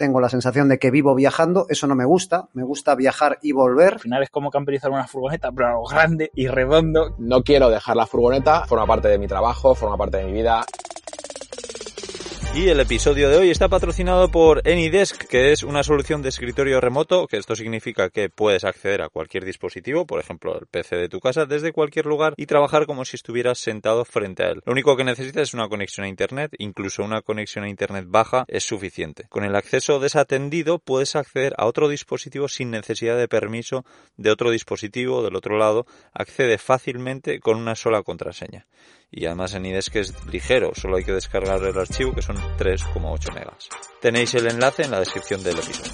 Tengo la sensación de que vivo viajando, eso no me gusta, me gusta viajar y volver. Al final es como camperizar una furgoneta, pero algo grande y redondo. No quiero dejar la furgoneta, forma parte de mi trabajo, forma parte de mi vida. Y el episodio de hoy está patrocinado por AnyDesk, que es una solución de escritorio remoto, que esto significa que puedes acceder a cualquier dispositivo, por ejemplo el PC de tu casa, desde cualquier lugar y trabajar como si estuvieras sentado frente a él. Lo único que necesitas es una conexión a Internet, incluso una conexión a Internet baja es suficiente. Con el acceso desatendido puedes acceder a otro dispositivo sin necesidad de permiso de otro dispositivo del otro lado, accede fácilmente con una sola contraseña y además en IDESC es ligero, solo hay que descargar el archivo que son 3,8 megas. Tenéis el enlace en la descripción del episodio.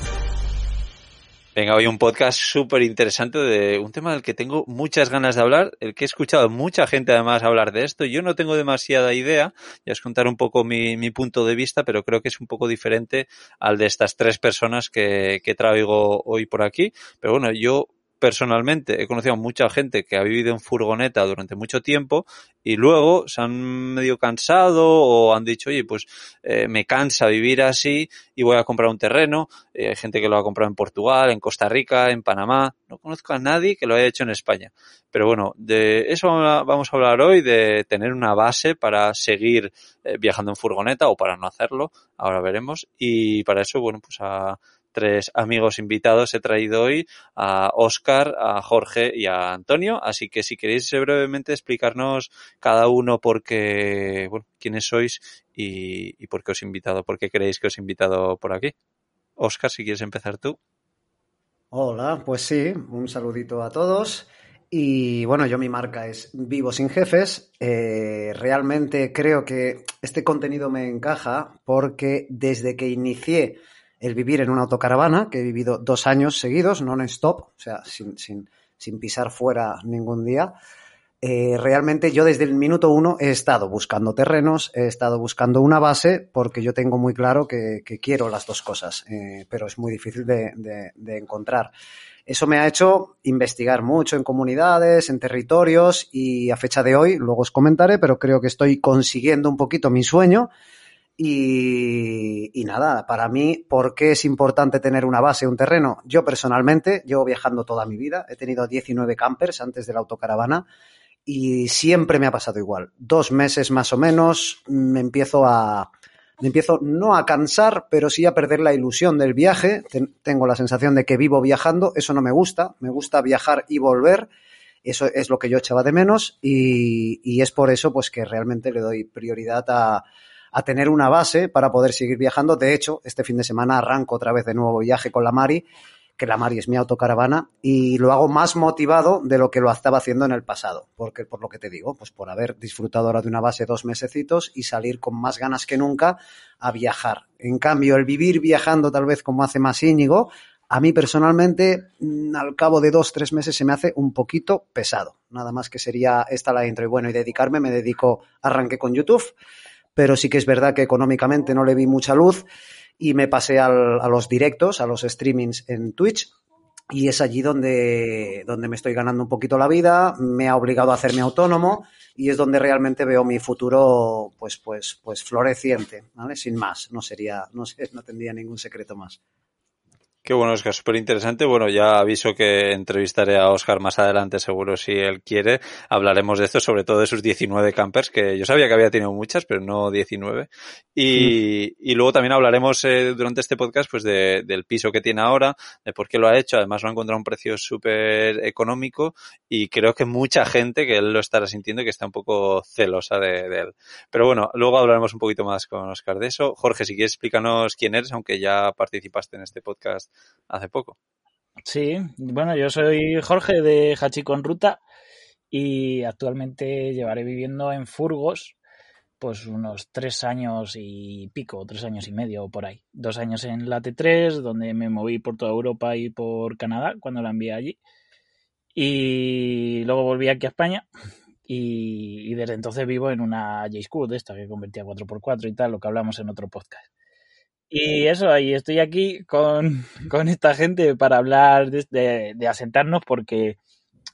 Venga, hoy un podcast súper interesante de un tema del que tengo muchas ganas de hablar, el que he escuchado mucha gente además hablar de esto. Yo no tengo demasiada idea, ya os contar un poco mi, mi punto de vista, pero creo que es un poco diferente al de estas tres personas que, que traigo hoy por aquí. Pero bueno, yo personalmente he conocido a mucha gente que ha vivido en furgoneta durante mucho tiempo y luego se han medio cansado o han dicho, oye, pues eh, me cansa vivir así y voy a comprar un terreno. Eh, hay gente que lo ha comprado en Portugal, en Costa Rica, en Panamá. No conozco a nadie que lo haya hecho en España. Pero bueno, de eso vamos a hablar hoy, de tener una base para seguir eh, viajando en furgoneta o para no hacerlo. Ahora veremos. Y para eso, bueno, pues a tres amigos invitados he traído hoy a Oscar, a Jorge y a Antonio. Así que si queréis brevemente explicarnos cada uno por qué, bueno, quiénes sois y, por qué os he invitado, por qué creéis que os he invitado por aquí. Oscar, si quieres empezar tú. Hola, pues sí, un saludito a todos. Y bueno, yo mi marca es Vivo sin Jefes. Eh, realmente creo que este contenido me encaja porque desde que inicié el vivir en una autocaravana, que he vivido dos años seguidos, non-stop, o sea, sin, sin, sin, pisar fuera ningún día. Eh, realmente yo desde el minuto uno he estado buscando terrenos, he estado buscando una base, porque yo tengo muy claro que, quiero las dos cosas, eh, pero es muy difícil de, de, de encontrar. Eso me ha hecho investigar mucho en comunidades, en territorios y a fecha de hoy, luego os comentaré, pero creo que estoy consiguiendo un poquito mi sueño y, nada, para mí, ¿por qué es importante tener una base, un terreno? Yo personalmente llevo viajando toda mi vida, he tenido 19 campers antes de la autocaravana y siempre me ha pasado igual. Dos meses más o menos me empiezo a, me empiezo no a cansar, pero sí a perder la ilusión del viaje. Tengo la sensación de que vivo viajando, eso no me gusta, me gusta viajar y volver. Eso es lo que yo echaba de menos y, y es por eso pues que realmente le doy prioridad a, a tener una base para poder seguir viajando. De hecho, este fin de semana arranco otra vez de nuevo viaje con la Mari, que la Mari es mi autocaravana, y lo hago más motivado de lo que lo estaba haciendo en el pasado. Porque, por lo que te digo, pues por haber disfrutado ahora de una base dos mesecitos y salir con más ganas que nunca a viajar. En cambio, el vivir viajando tal vez como hace más Íñigo, a mí personalmente, al cabo de dos, tres meses se me hace un poquito pesado. Nada más que sería esta la intro. Y bueno, y dedicarme, me dedico, arranqué con YouTube pero sí que es verdad que económicamente no le vi mucha luz y me pasé a los directos, a los streamings en Twitch. Y es allí donde, donde me estoy ganando un poquito la vida, me ha obligado a hacerme autónomo y es donde realmente veo mi futuro pues, pues, pues floreciente, ¿vale? Sin más, no sería, no sé, no tendría ningún secreto más. Qué bueno, Oscar, súper interesante. Bueno, ya aviso que entrevistaré a Oscar más adelante, seguro, si él quiere. Hablaremos de esto, sobre todo de sus 19 campers, que yo sabía que había tenido muchas, pero no 19. Y, y luego también hablaremos eh, durante este podcast, pues, de, del piso que tiene ahora, de por qué lo ha hecho. Además, lo ha encontrado un precio súper económico y creo que mucha gente que él lo estará sintiendo que está un poco celosa de, de él. Pero bueno, luego hablaremos un poquito más con Oscar de eso. Jorge, si quieres explícanos quién eres, aunque ya participaste en este podcast hace poco. Sí, bueno, yo soy Jorge de Hachi con Ruta y actualmente llevaré viviendo en Furgos pues unos tres años y pico, tres años y medio por ahí. Dos años en la T3, donde me moví por toda Europa y por Canadá cuando la envié allí. Y luego volví aquí a España y, desde entonces vivo en una J-Scoot, esta que convertía 4x4 y tal, lo que hablamos en otro podcast. Y eso, ahí estoy aquí con, esta gente para hablar de, de, asentarnos porque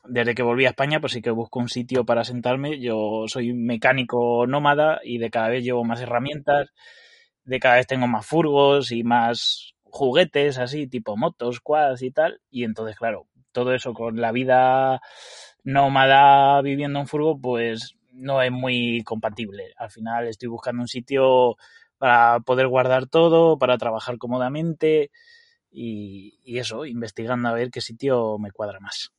desde que volví a España pues sí que busco un sitio para asentarme. Yo soy mecánico nómada y de cada vez llevo más herramientas, de cada vez tengo más furgos y más juguetes así, tipo motos, quads y tal. Y entonces, claro, todo eso con la vida nómada viviendo en furgo, pues no es muy compatible. Al final estoy buscando un sitio para poder guardar todo, para trabajar cómodamente y, eso, investigando a ver qué sitio me cuadra más.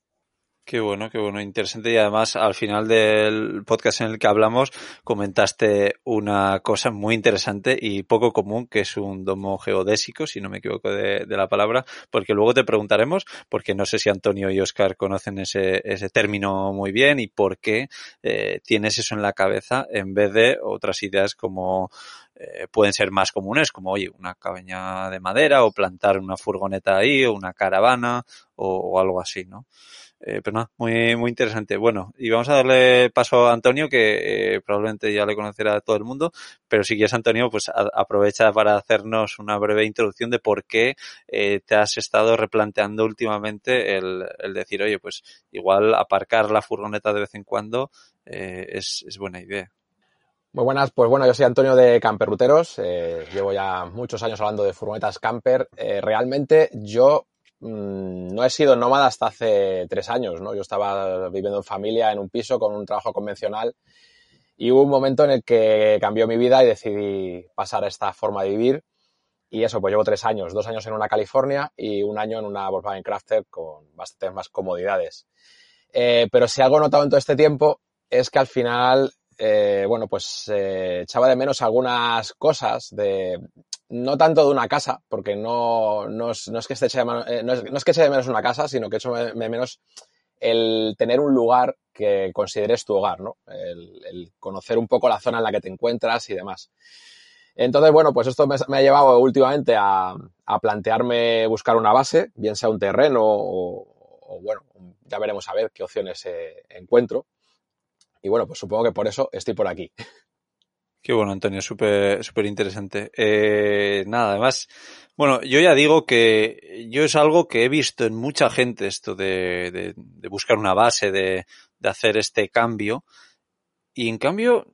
Qué bueno, qué bueno, interesante. Y además, al final del podcast en el que hablamos, comentaste una cosa muy interesante y poco común, que es un domo geodésico, si no me equivoco de, la palabra, porque luego te preguntaremos, porque no sé si Antonio y Oscar conocen ese, ese término muy bien y por qué eh, tienes eso en la cabeza en vez de otras ideas como eh, pueden ser más comunes, como, oye, una cabaña de madera o plantar una furgoneta ahí o una caravana o, algo así, ¿no? Eh, pero no, muy, muy interesante. Bueno, y vamos a darle paso a Antonio, que eh, probablemente ya le conocerá a todo el mundo, pero si quieres, Antonio, pues aprovecha para hacernos una breve introducción de por qué eh, te has estado replanteando últimamente el, decir, oye, pues igual aparcar la furgoneta de vez en cuando es, es buena idea. Muy buenas, pues bueno, yo soy Antonio de Camperruteros, llevo ya muchos años hablando de furgonetas camper. realmente yo Mm, no he sido nómada hasta hace tres años, ¿no? Yo estaba viviendo en familia, en un piso, con un trabajo convencional y hubo un momento en el que cambió mi vida y decidí pasar a esta forma de vivir. Y eso, pues llevo tres años, dos años en una California y un año en una Volkswagen Crafter con bastantes más comodidades. Eh, pero si algo he notado en todo este tiempo es que al final, eh, bueno, pues eh, echaba de menos algunas cosas de, no tanto de una casa, porque no, no, es, no es, que esté de menos, eh, no, es, no, es, que eche de menos una casa, sino que echo de menos el tener un lugar que consideres tu hogar, ¿no? El, el, conocer un poco la zona en la que te encuentras y demás. Entonces, bueno, pues esto me, me ha llevado últimamente a, a, plantearme buscar una base, bien sea un terreno o, o bueno, ya veremos a ver qué opciones eh, encuentro. Y bueno, pues supongo que por eso estoy por aquí. Qué bueno, Antonio, súper súper interesante. Eh, nada, además, bueno, yo ya digo que yo es algo que he visto en mucha gente esto de, de, de buscar una base, de, de hacer este cambio. Y en cambio,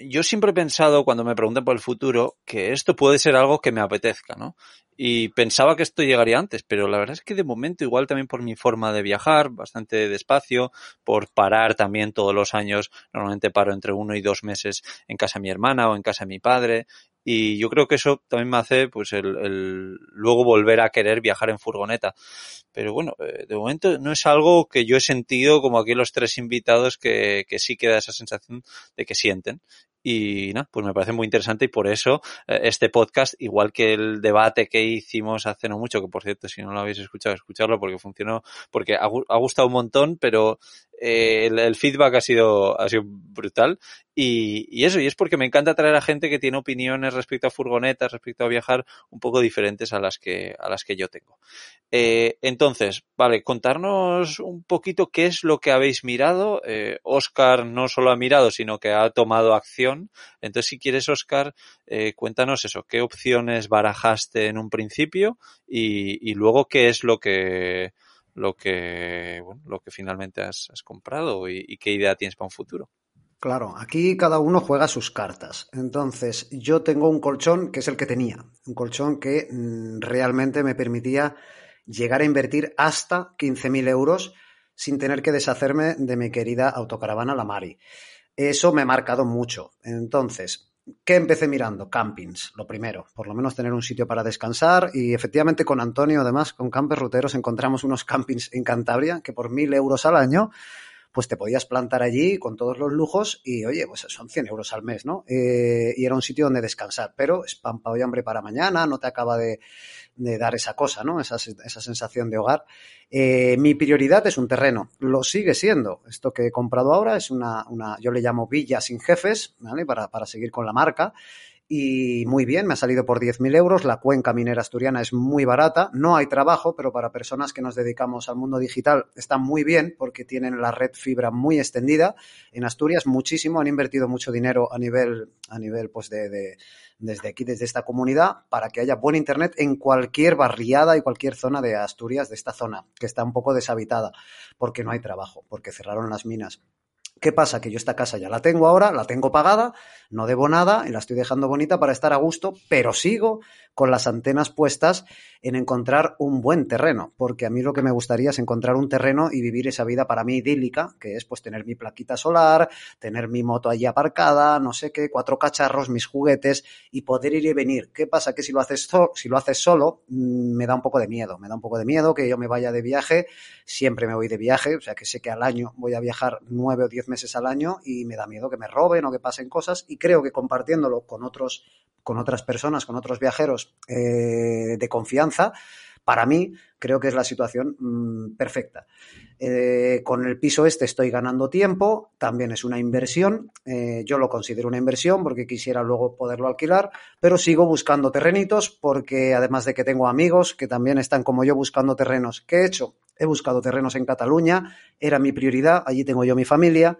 yo siempre he pensado cuando me preguntan por el futuro que esto puede ser algo que me apetezca, ¿no? Y pensaba que esto llegaría antes, pero la verdad es que de momento, igual también por mi forma de viajar, bastante despacio, por parar también todos los años, normalmente paro entre uno y dos meses en casa de mi hermana o en casa de mi padre, y yo creo que eso también me hace pues el, el, luego volver a querer viajar en furgoneta. Pero bueno, eh, de momento no es algo que yo he sentido como aquí los tres invitados que, que sí queda esa sensación de que sienten. Y nada, pues me parece muy interesante y por eso eh, este podcast, igual que el debate que hicimos hace no mucho, que por cierto, si no lo habéis escuchado, escucharlo porque funcionó, porque ha, ha gustado un montón, pero eh, el, feedback ha sido, ha sido brutal. Y, eso, y es porque me encanta traer a gente que tiene opiniones respecto a furgonetas, respecto a viajar, un poco diferentes a las que, a las que yo tengo. Eh, entonces, vale, contarnos un poquito qué es lo que habéis mirado. Eh, Oscar no solo ha mirado, sino que ha tomado acción. Entonces, si quieres, Oscar, eh, cuéntanos eso, qué opciones barajaste en un principio y, y luego qué es lo que, lo que, bueno, lo que finalmente has, comprado y, y, qué idea tienes para un futuro. Claro, aquí cada uno juega sus cartas. Entonces, yo tengo un colchón que es el que tenía, un colchón que mmm, realmente me permitía llegar a invertir hasta 15.000 euros sin tener que deshacerme de mi querida autocaravana La Mari. Eso me ha marcado mucho. Entonces, ¿Qué empecé mirando? Campings, lo primero. Por lo menos tener un sitio para descansar. Y efectivamente con Antonio, además, con Campers Ruteros, encontramos unos campings en Cantabria que por mil euros al año, pues te podías plantar allí con todos los lujos y, oye, pues son 100 euros al mes, ¿no? Eh, y era un sitio donde descansar. Pero es pan, y hambre para mañana, no te acaba de, de dar esa cosa, ¿no? Esa, esa sensación de hogar. Eh, mi prioridad es un terreno, lo sigue siendo. Esto que he comprado ahora es una, una yo le llamo villa sin jefes, ¿vale? Para, para seguir con la marca y muy bien, me ha salido por 10.000 euros. La cuenca minera asturiana es muy barata. No hay trabajo, pero para personas que nos dedicamos al mundo digital está muy bien porque tienen la red fibra muy extendida. En Asturias muchísimo, han invertido mucho dinero a nivel, a nivel pues de, de desde aquí, desde esta comunidad, para que haya buen internet en cualquier barriada y cualquier zona de Asturias, de esta zona, que está un poco deshabitada, porque no hay trabajo, porque cerraron las minas. ¿Qué pasa? Que yo esta casa ya la tengo ahora, la tengo pagada, no debo nada y la estoy dejando bonita para estar a gusto, pero sigo con las antenas puestas en encontrar un buen terreno, porque a mí lo que me gustaría es encontrar un terreno y vivir esa vida para mí idílica, que es pues tener mi plaquita solar, tener mi moto allí aparcada, no sé qué, cuatro cacharros, mis juguetes y poder ir y venir. ¿Qué pasa? Que si lo haces, si lo haces solo, mmm, me da un poco de miedo, me da un poco de miedo que yo me vaya de viaje, siempre me voy de viaje, o sea que sé que al año voy a viajar nueve o diez meses al año y me da miedo que me roben o que pasen cosas y creo que compartiéndolo con otros con otras personas, con otros viajeros eh, de confianza, para mí creo que es la situación mmm, perfecta. Eh, con el piso este estoy ganando tiempo, también es una inversión, eh, yo lo considero una inversión porque quisiera luego poderlo alquilar, pero sigo buscando terrenitos porque además de que tengo amigos que también están como yo buscando terrenos, ¿qué he hecho? He buscado terrenos en Cataluña, era mi prioridad, allí tengo yo mi familia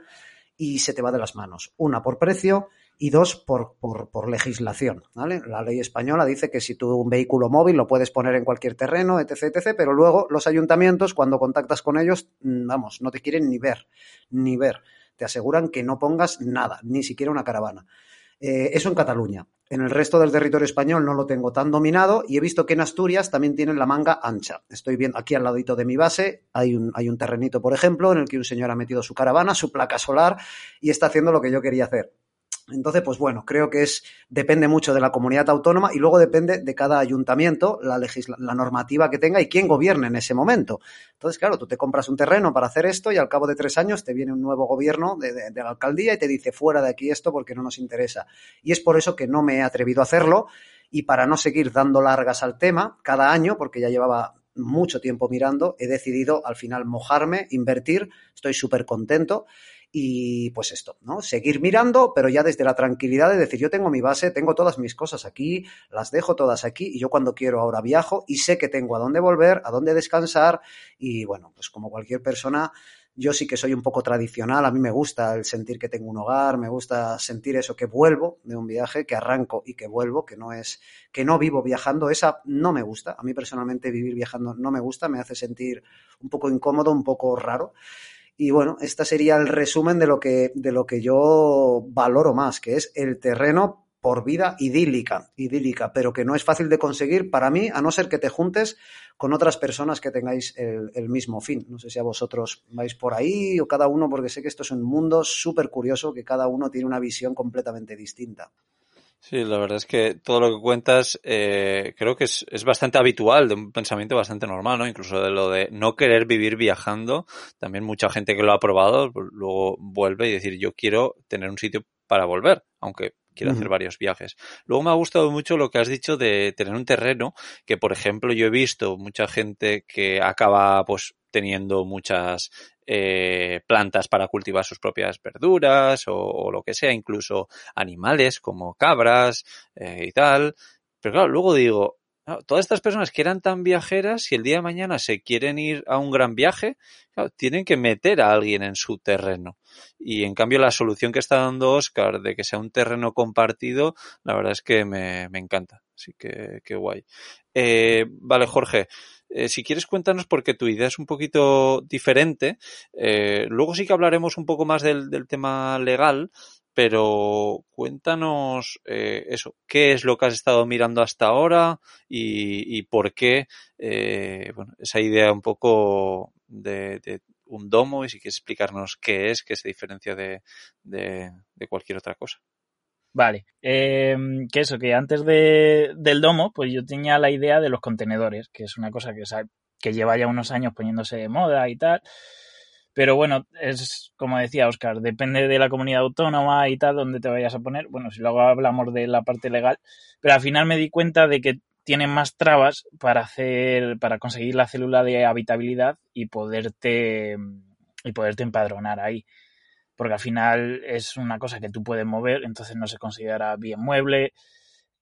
y se te va de las manos. Una por precio y dos, por, por, por, legislación. ¿vale? La ley española dice que si tú un vehículo móvil lo puedes poner en cualquier terreno, etc., pero luego los ayuntamientos, cuando contactas con ellos, mm, vamos, no te quieren ni ver, ni ver. Te aseguran que no pongas nada, ni siquiera una caravana. Eh, eso en Cataluña. En el resto del territorio español no lo tengo tan dominado y he visto que en Asturias también tienen la manga ancha. Estoy viendo aquí al ladito de mi base, hay un, hay un terrenito, por ejemplo, en el que un señor ha metido su caravana, su placa solar y está haciendo lo que yo quería hacer entonces, pues bueno, creo que es depende mucho de la comunidad autónoma y luego depende de cada ayuntamiento la, la normativa que tenga y quién gobierne en ese momento. Entonces, claro, tú te compras un terreno para hacer esto y al cabo de tres años te viene un nuevo gobierno de, de, la alcaldía y te dice fuera de aquí esto porque no nos interesa. Y es por eso que no me he atrevido a hacerlo y para no seguir dando largas al tema, cada año, porque ya llevaba mucho tiempo mirando, he decidido al final mojarme, invertir, estoy súper contento y pues esto, ¿no? Seguir mirando, pero ya desde la tranquilidad de decir, yo tengo mi base, tengo todas mis cosas aquí, las dejo todas aquí y yo cuando quiero ahora viajo y sé que tengo a dónde volver, a dónde descansar y bueno, pues como cualquier persona, yo sí que soy un poco tradicional, a mí me gusta el sentir que tengo un hogar, me gusta sentir eso, que vuelvo de un viaje, que arranco y que vuelvo, que no es, que no vivo viajando, esa no me gusta, a mí personalmente vivir viajando no me gusta, me hace sentir un poco incómodo, un poco raro. Y bueno, este sería el resumen de lo que, de lo que yo valoro más, que es el terreno por vida idílica, idílica, pero que no es fácil de conseguir para mí, a no ser que te juntes con otras personas que tengáis el, el mismo fin. No sé si a vosotros vais por ahí o cada uno, porque sé que esto es un mundo súper curioso, que cada uno tiene una visión completamente distinta. Sí, la verdad es que todo lo que cuentas eh, creo que es, es, bastante habitual, de un pensamiento bastante normal, ¿no? Incluso de lo de no querer vivir viajando. También mucha gente que lo ha probado pues, luego vuelve y decir yo quiero tener un sitio para volver, aunque quiero hacer varios viajes. Luego me ha gustado mucho lo que has dicho de tener un terreno, que por ejemplo yo he visto mucha gente que acaba pues teniendo muchas eh, plantas para cultivar sus propias verduras o, lo que sea, incluso animales como cabras eh, y tal. Pero claro, luego digo, todas estas personas que eran tan viajeras, si el día de mañana se quieren ir a un gran viaje, claro, tienen que meter a alguien en su terreno. Y en cambio la solución que está dando Oscar de que sea un terreno compartido, la verdad es que me, me encanta. Así que, qué guay. Eh, vale, Jorge. Eh, si quieres cuéntanos porque tu idea es un poquito diferente. Eh, luego sí que hablaremos un poco más del, del tema legal, pero cuéntanos eh, eso, qué es lo que has estado mirando hasta ahora y, por qué eh, bueno, esa idea un poco de, un domo y si quieres explicarnos qué es, qué se diferencia de, de cualquier otra cosa. Vale, eh, que eso, que antes de, del domo, pues yo tenía la idea de los contenedores, que es una cosa que, que lleva ya unos años poniéndose de moda y tal. Pero bueno, es como decía Oscar, depende de la comunidad autónoma y tal, donde te vayas a poner. Bueno, si luego hablamos de la parte legal. Pero al final me di cuenta de que tiene más trabas para hacer, para conseguir la célula de habitabilidad y poderte, y poderte empadronar ahí. Porque al final es una cosa que tú puedes mover, entonces no se considera bien mueble,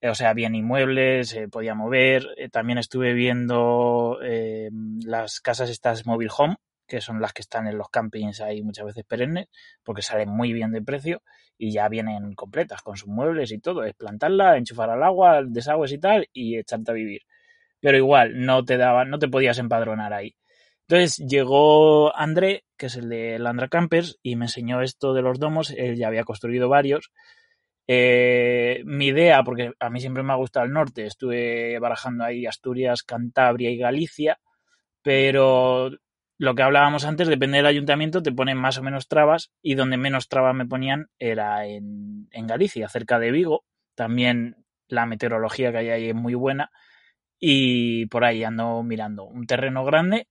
eh, o sea, bien inmueble, se podía mover. Eh, también estuve viendo eh, las casas estas mobile home, que son las que están en los campings ahí muchas veces perennes, porque salen muy bien de precio y ya vienen completas con sus muebles y todo. Es plantarla, enchufar al agua, desagües y tal, y echarte a vivir. Pero igual, no te daban, no te podías empadronar ahí. Entonces llegó André, que es el de Landra Campers, y me enseñó esto de los domos. Él ya había construido varios. Eh, mi idea, porque a mí siempre me ha gustado el norte, estuve barajando ahí Asturias, Cantabria y Galicia, pero lo que hablábamos antes, depende del ayuntamiento, te ponen más o menos trabas y donde menos trabas me ponían era en, en Galicia, cerca de Vigo. También la meteorología que hay ahí es muy buena y por ahí ando mirando un terreno grande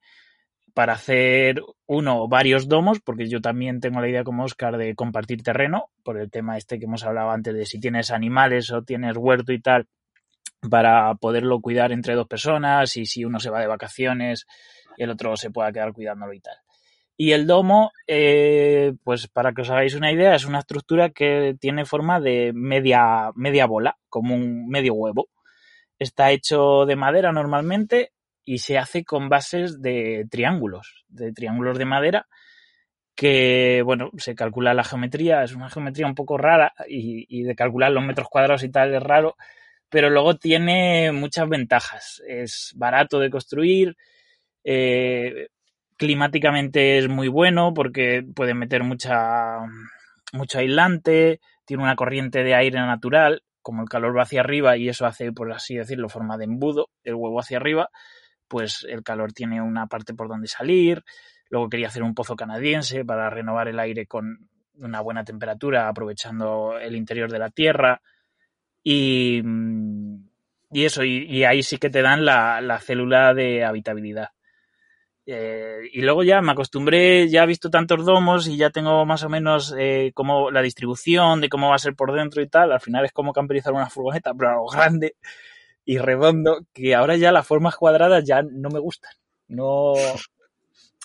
para hacer uno o varios domos, porque yo también tengo la idea como Oscar de compartir terreno, por el tema este que hemos hablado antes de si tienes animales o tienes huerto y tal, para poderlo cuidar entre dos personas y si uno se va de vacaciones y el otro se pueda quedar cuidándolo y tal. Y el domo, eh, pues para que os hagáis una idea, es una estructura que tiene forma de media, media bola, como un medio huevo. Está hecho de madera normalmente y se hace con bases de triángulos, de triángulos de madera que, bueno, se calcula la geometría, es una geometría un poco rara y, de calcular los metros cuadrados y tal es raro, pero luego tiene muchas ventajas. Es barato de construir, eh, climáticamente es muy bueno porque puede meter mucha, mucho aislante, tiene una corriente de aire natural, como el calor va hacia arriba y eso hace, por así decirlo, forma de embudo, el huevo hacia arriba, pues el calor tiene una parte por donde salir. Luego quería hacer un pozo canadiense para renovar el aire con una buena temperatura, aprovechando el interior de la tierra. Y, y eso, y, ahí sí que te dan la, la célula de habitabilidad. Eh, y luego ya me acostumbré, ya he visto tantos domos y ya tengo más o menos eh, la distribución de cómo va a ser por dentro y tal. Al final es como camperizar una furgoneta, pero algo grande y redondo, que ahora ya las formas cuadradas ya no me gustan. No.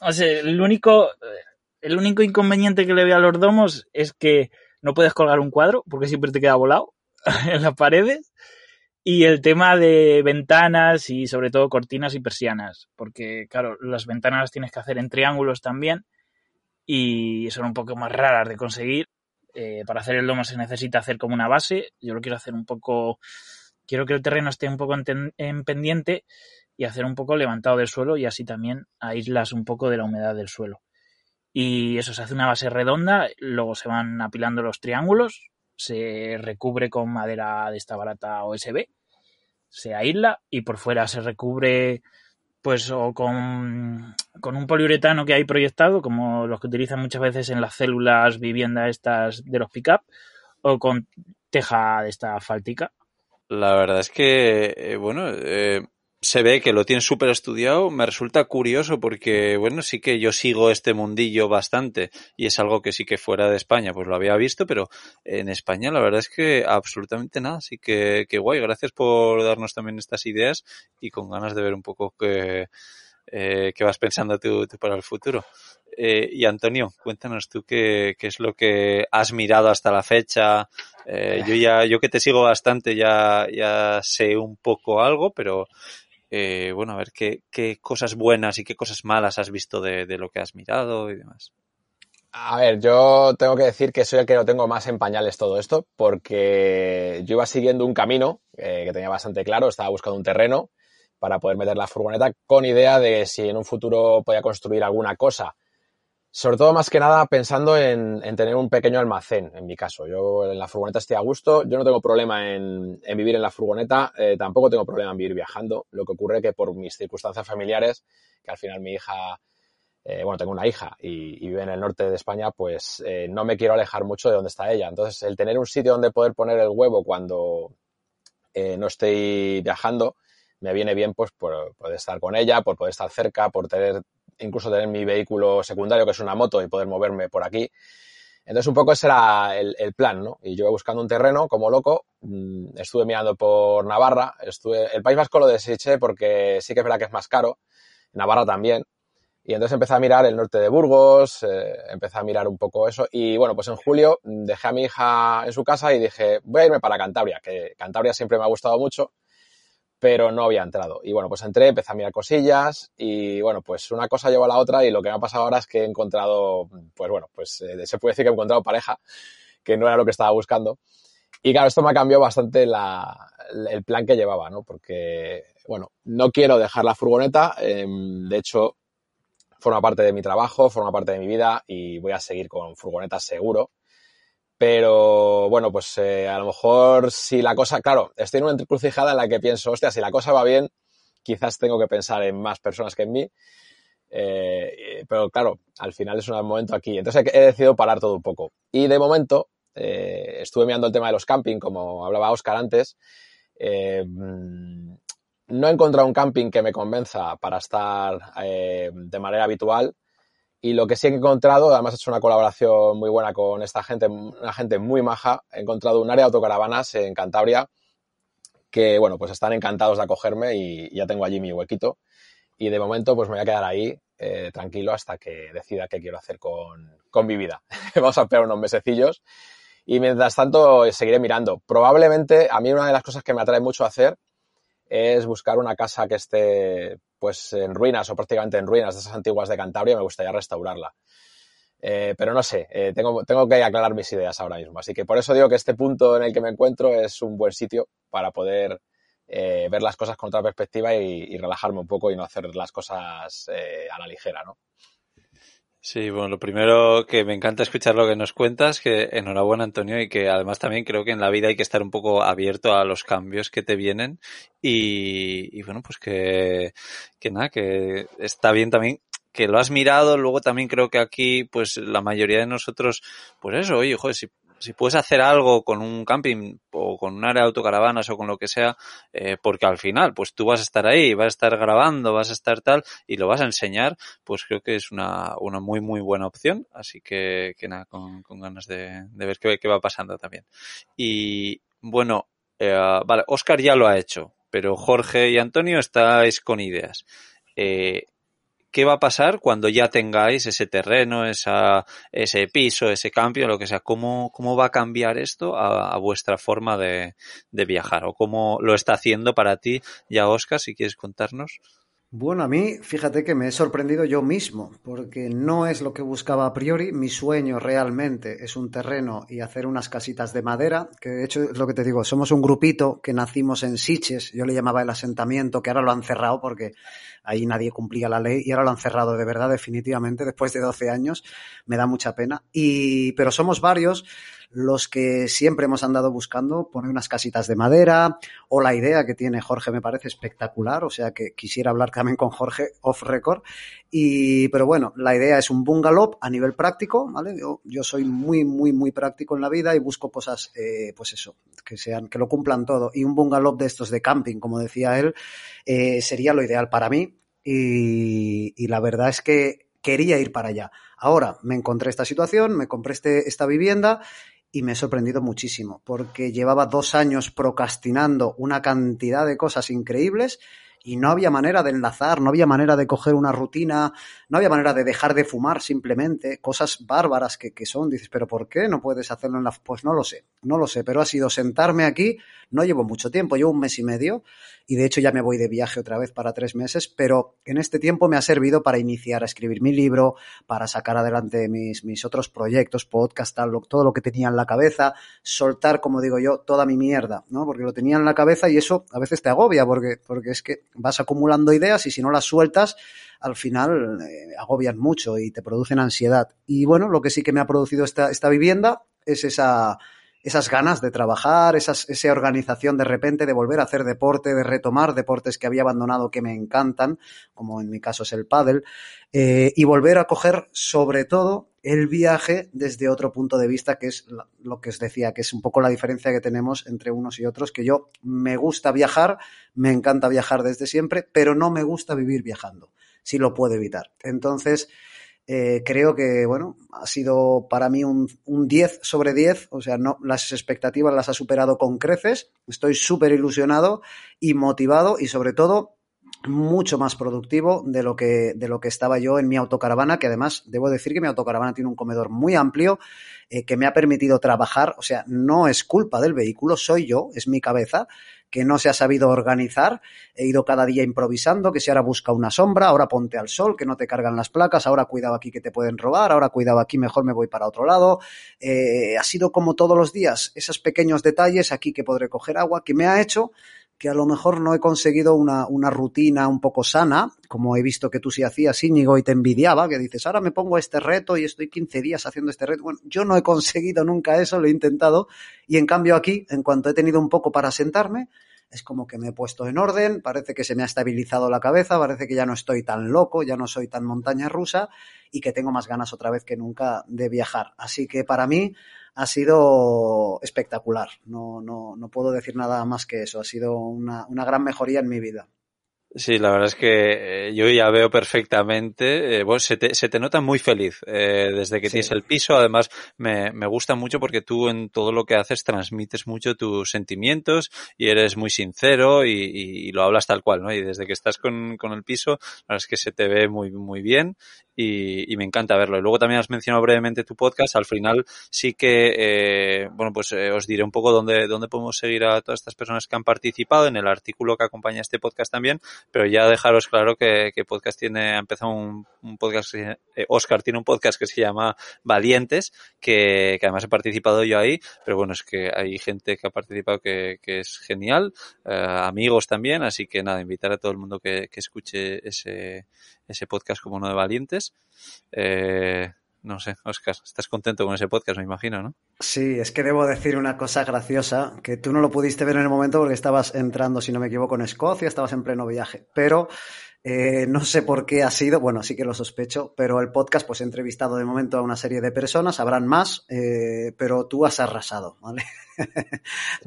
O sea, el único, el único inconveniente que le veo a los domos es que no puedes colgar un cuadro porque siempre te queda volado en las paredes y el tema de ventanas y sobre todo cortinas y persianas, porque claro, las ventanas las tienes que hacer en triángulos también y son un poco más raras de conseguir. Eh, para hacer el domo se necesita hacer como una base. Yo lo quiero hacer un poco, quiero que el terreno esté un poco en, en pendiente y hacer un poco levantado del suelo y así también aíslas un poco de la humedad del suelo. Y eso se hace una base redonda, luego se van apilando los triángulos, se recubre con madera de esta barata OSB se aísla y por fuera se recubre pues o con, con, un poliuretano que hay proyectado, como los que utilizan muchas veces en las células viviendas estas de los pick-up, o con teja de esta asfáltica. La verdad es que, eh, bueno, eh, se ve que lo tiene súper estudiado, me resulta curioso porque, bueno, sí que yo sigo este mundillo bastante y es algo que sí que fuera de España pues lo había visto, pero en España la verdad es que absolutamente nada, así que, que guay, gracias por darnos también estas ideas y con ganas de ver un poco qué, eh, qué vas pensando tú, para el futuro. Eh, y Antonio, cuéntanos tú qué, qué, es lo que has mirado hasta la fecha. Eh, yo ya, yo que te sigo bastante ya, ya sé un poco algo, pero eh, bueno, a ver qué, qué, cosas buenas y qué cosas malas has visto de, de, lo que has mirado y demás. A ver, yo tengo que decir que soy el que lo tengo más en pañales todo esto, porque yo iba siguiendo un camino que tenía bastante claro, estaba buscando un terreno para poder meter la furgoneta con idea de si en un futuro podía construir alguna cosa. Sobre todo, más que nada, pensando en, en, tener un pequeño almacén, en mi caso. Yo en la furgoneta estoy a gusto, yo no tengo problema en, en vivir en la furgoneta, eh, tampoco tengo problema en vivir viajando. Lo que ocurre que por mis circunstancias familiares, que al final mi hija, eh, bueno, tengo una hija y, vive en el norte de España, pues eh, no me quiero alejar mucho de donde está ella. Entonces, el tener un sitio donde poder poner el huevo cuando eh, no estoy viajando, me viene bien pues por poder estar con ella, por poder estar cerca, por tener incluso tener mi vehículo secundario, que es una moto, y poder moverme por aquí. Entonces, un poco ese era el, plan, ¿no? Y yo buscando un terreno como loco. Mm, estuve mirando por Navarra. Estuve, el País Vasco lo deseché porque sí que es verdad que es más caro. Navarra también. Y entonces empecé a mirar el norte de Burgos, eh, empecé a mirar un poco eso. Y bueno, pues en julio dejé a mi hija en su casa y dije, voy a irme para Cantabria, que Cantabria siempre me ha gustado mucho pero no había entrado. Y bueno, pues entré, empecé a mirar cosillas y bueno, pues una cosa lleva a la otra y lo que me ha pasado ahora es que he encontrado, pues bueno, pues eh, se puede decir que he encontrado pareja, que no era lo que estaba buscando. Y claro, esto me ha cambiado bastante el plan que llevaba, ¿no? Porque, bueno, no quiero dejar la furgoneta, em, de hecho, forma parte de mi trabajo, forma parte de mi vida y voy a seguir con furgonetas seguro. Pero bueno, pues eh, a lo mejor si la cosa, claro, estoy en una encrucijada en la que pienso, hostia, si la cosa va bien, quizás tengo que pensar en más personas que en mí. Eh, pero claro, al final es un momento aquí. Entonces he, decidido parar todo un poco. Y de momento eh, estuve mirando el tema de los camping, como hablaba Oscar antes. no he encontrado un camping que me convenza para estar de manera habitual. Y lo que sí he encontrado, además he hecho una colaboración muy buena con esta gente, una gente muy maja, he encontrado un área de autocaravanas en Cantabria que, bueno, pues están encantados de acogerme y ya tengo allí mi huequito. Y de momento, pues me voy a quedar ahí eh, tranquilo hasta que decida qué quiero hacer con, con mi vida. Vamos a esperar unos mesecillos y mientras tanto seguiré mirando. Probablemente a mí una de las cosas que me atrae mucho a hacer es buscar una casa que esté pues en ruinas o prácticamente en ruinas de esas antiguas de Cantabria, me gustaría restaurarla. Eh, pero no sé, eh, tengo, tengo que aclarar mis ideas ahora mismo. Así que por eso digo que este punto en el que me encuentro es un buen sitio para poder eh, ver las cosas con otra perspectiva y, y, relajarme un poco y no hacer las cosas a la ligera, ¿no? Sí, bueno, lo primero que me encanta escuchar lo que nos cuentas, que enhorabuena Antonio y que además también creo que en la vida hay que estar un poco abierto a los cambios que te vienen. Y, bueno, pues que, que nada, que está bien también que lo has mirado, luego también creo que aquí, pues la mayoría de nosotros, pues eso, oye, joder, si si puedes hacer algo con un camping o con un área de autocaravanas o con lo que sea, eh, porque al final, pues tú vas a estar ahí, vas a estar grabando, vas a estar tal y lo vas a enseñar, pues creo que es una, una muy, muy buena opción. Así que, que nada, con, con ganas de, de ver qué, qué, va pasando también. Y bueno, eh, vale, Oscar ya lo ha hecho, pero Jorge y Antonio estáis con ideas. Eh, qué va a pasar cuando ya tengáis ese terreno, ese piso, ese cambio, lo que sea. ¿Cómo, cómo va a cambiar esto a, a vuestra forma de, de, viajar? ¿O cómo lo está haciendo para ti ya, Oscar, si quieres contarnos? Bueno, a mí, fíjate que me he sorprendido yo mismo, porque no es lo que buscaba a priori. Mi sueño realmente es un terreno y hacer unas casitas de madera, que de hecho es lo que te digo, somos un grupito que nacimos en Siches, yo le llamaba el asentamiento, que ahora lo han cerrado porque ahí nadie cumplía la ley y ahora lo han cerrado de verdad definitivamente después de 12 años, me da mucha pena. Y, pero somos varios los que siempre hemos andado buscando poner unas casitas de madera o la idea que tiene Jorge me parece espectacular, o sea que quisiera hablar también con Jorge off record. Y, pero bueno, la idea es un bungalow a nivel práctico, ¿vale? Yo, yo soy muy, muy, muy práctico en la vida y busco cosas, eh, pues eso, que sean, que lo cumplan todo. Y un bungalow de estos de camping, como decía él, eh, sería lo ideal para mí. Y, y la verdad es que quería ir para allá. Ahora me encontré esta situación, me compré este, esta vivienda y me he sorprendido muchísimo porque llevaba dos años procrastinando una cantidad de cosas increíbles y no había manera de enlazar, no había manera de coger una rutina, no había manera de dejar de fumar simplemente, cosas bárbaras que, que, son. Dices, pero ¿por qué no puedes hacerlo en la... Pues no lo sé, no lo sé, pero ha sido sentarme aquí, no llevo mucho tiempo, llevo un mes y medio y de hecho ya me voy de viaje otra vez para tres meses, pero en este tiempo me ha servido para iniciar a escribir mi libro, para sacar adelante mis, mis otros proyectos, podcast, todo lo que tenía en la cabeza, soltar, como digo yo, toda mi mierda, ¿no? Porque lo tenía en la cabeza y eso a veces te agobia, porque, porque es que vas acumulando ideas y si no las sueltas, al final eh, agobian mucho y te producen ansiedad. Y bueno, lo que sí que me ha producido esta, esta vivienda es esa esas ganas de trabajar, esas, esa organización de repente de volver a hacer deporte, de retomar deportes que había abandonado que me encantan, como en mi caso es el pádel, eh, y volver a coger sobre todo el viaje desde otro punto de vista, que es lo que os decía, que es un poco la diferencia que tenemos entre unos y otros, que yo me gusta viajar, me encanta viajar desde siempre, pero no me gusta vivir viajando, si lo puedo evitar. Entonces, Eh, creo que, bueno, ha sido para mí un, un 10 sobre 10, o sea, no, las expectativas las ha superado con creces. Estoy súper ilusionado y motivado y sobre todo mucho más productivo de lo que de lo que estaba yo en mi autocaravana, que además debo decir que mi autocaravana tiene un comedor muy amplio eh, que me ha permitido trabajar, o sea, no es culpa del vehículo, soy yo, es mi cabeza que no se ha sabido organizar, he ido cada día improvisando, que si ahora busca una sombra, ahora ponte al sol, que no te cargan las placas, ahora cuidado aquí que te pueden robar, ahora cuidado aquí, mejor me voy para otro lado. Eh, ha sido como todos los días, esos pequeños detalles, aquí que podré coger agua, que me ha hecho que a lo mejor no he conseguido una, una, rutina un poco sana, como he visto que tú sí hacías, Íñigo, y te envidiaba, que dices, ahora me pongo este reto y estoy 15 días haciendo este reto. Bueno, yo no he conseguido nunca eso, lo he intentado, y en cambio aquí, en cuanto he tenido un poco para sentarme, es como que me he puesto en orden, parece que se me ha estabilizado la cabeza, parece que ya no estoy tan loco, ya no soy tan montaña rusa y que tengo más ganas otra vez que nunca de viajar. Así que para mí ha sido espectacular. No, no, no puedo decir nada más que eso. Ha sido una, una gran mejoría en mi vida. Sí, la verdad es que eh, yo ya veo perfectamente, eh, bueno, se te, se te nota muy feliz eh, desde que sí. tienes el piso. Además, me, me gusta mucho porque tú en todo lo que haces transmites mucho tus sentimientos y eres muy sincero y, y, y lo hablas tal cual, ¿no? Y desde que estás con, con, el piso, la verdad es que se te ve muy, muy bien y, y, me encanta verlo. Y luego también has mencionado brevemente tu podcast. Al final sí que, eh, bueno, pues os diré un poco dónde, dónde podemos seguir a todas estas personas que han participado en el artículo que acompaña este podcast también. Pero ya dejaros claro que, que podcast tiene, ha empezado un, un podcast, eh, Oscar tiene un podcast que se llama Valientes, que, que, además he participado yo ahí. Pero bueno, es que hay gente que ha participado que, que es genial, eh, amigos también. Así que nada, invitar a todo el mundo que, escuche ese, ese podcast como uno de valientes. Eh, no sé, Oscar, estás contento con ese podcast, me imagino, ¿no? Sí, es que debo decir una cosa graciosa, que tú no lo pudiste ver en el momento porque estabas entrando, si no me equivoco, en Escocia, estabas en pleno viaje, pero eh, no sé por qué ha sido, bueno, sí que lo sospecho, pero el podcast, pues he entrevistado de momento a una serie de personas, habrán más, eh, pero tú has arrasado, ¿vale?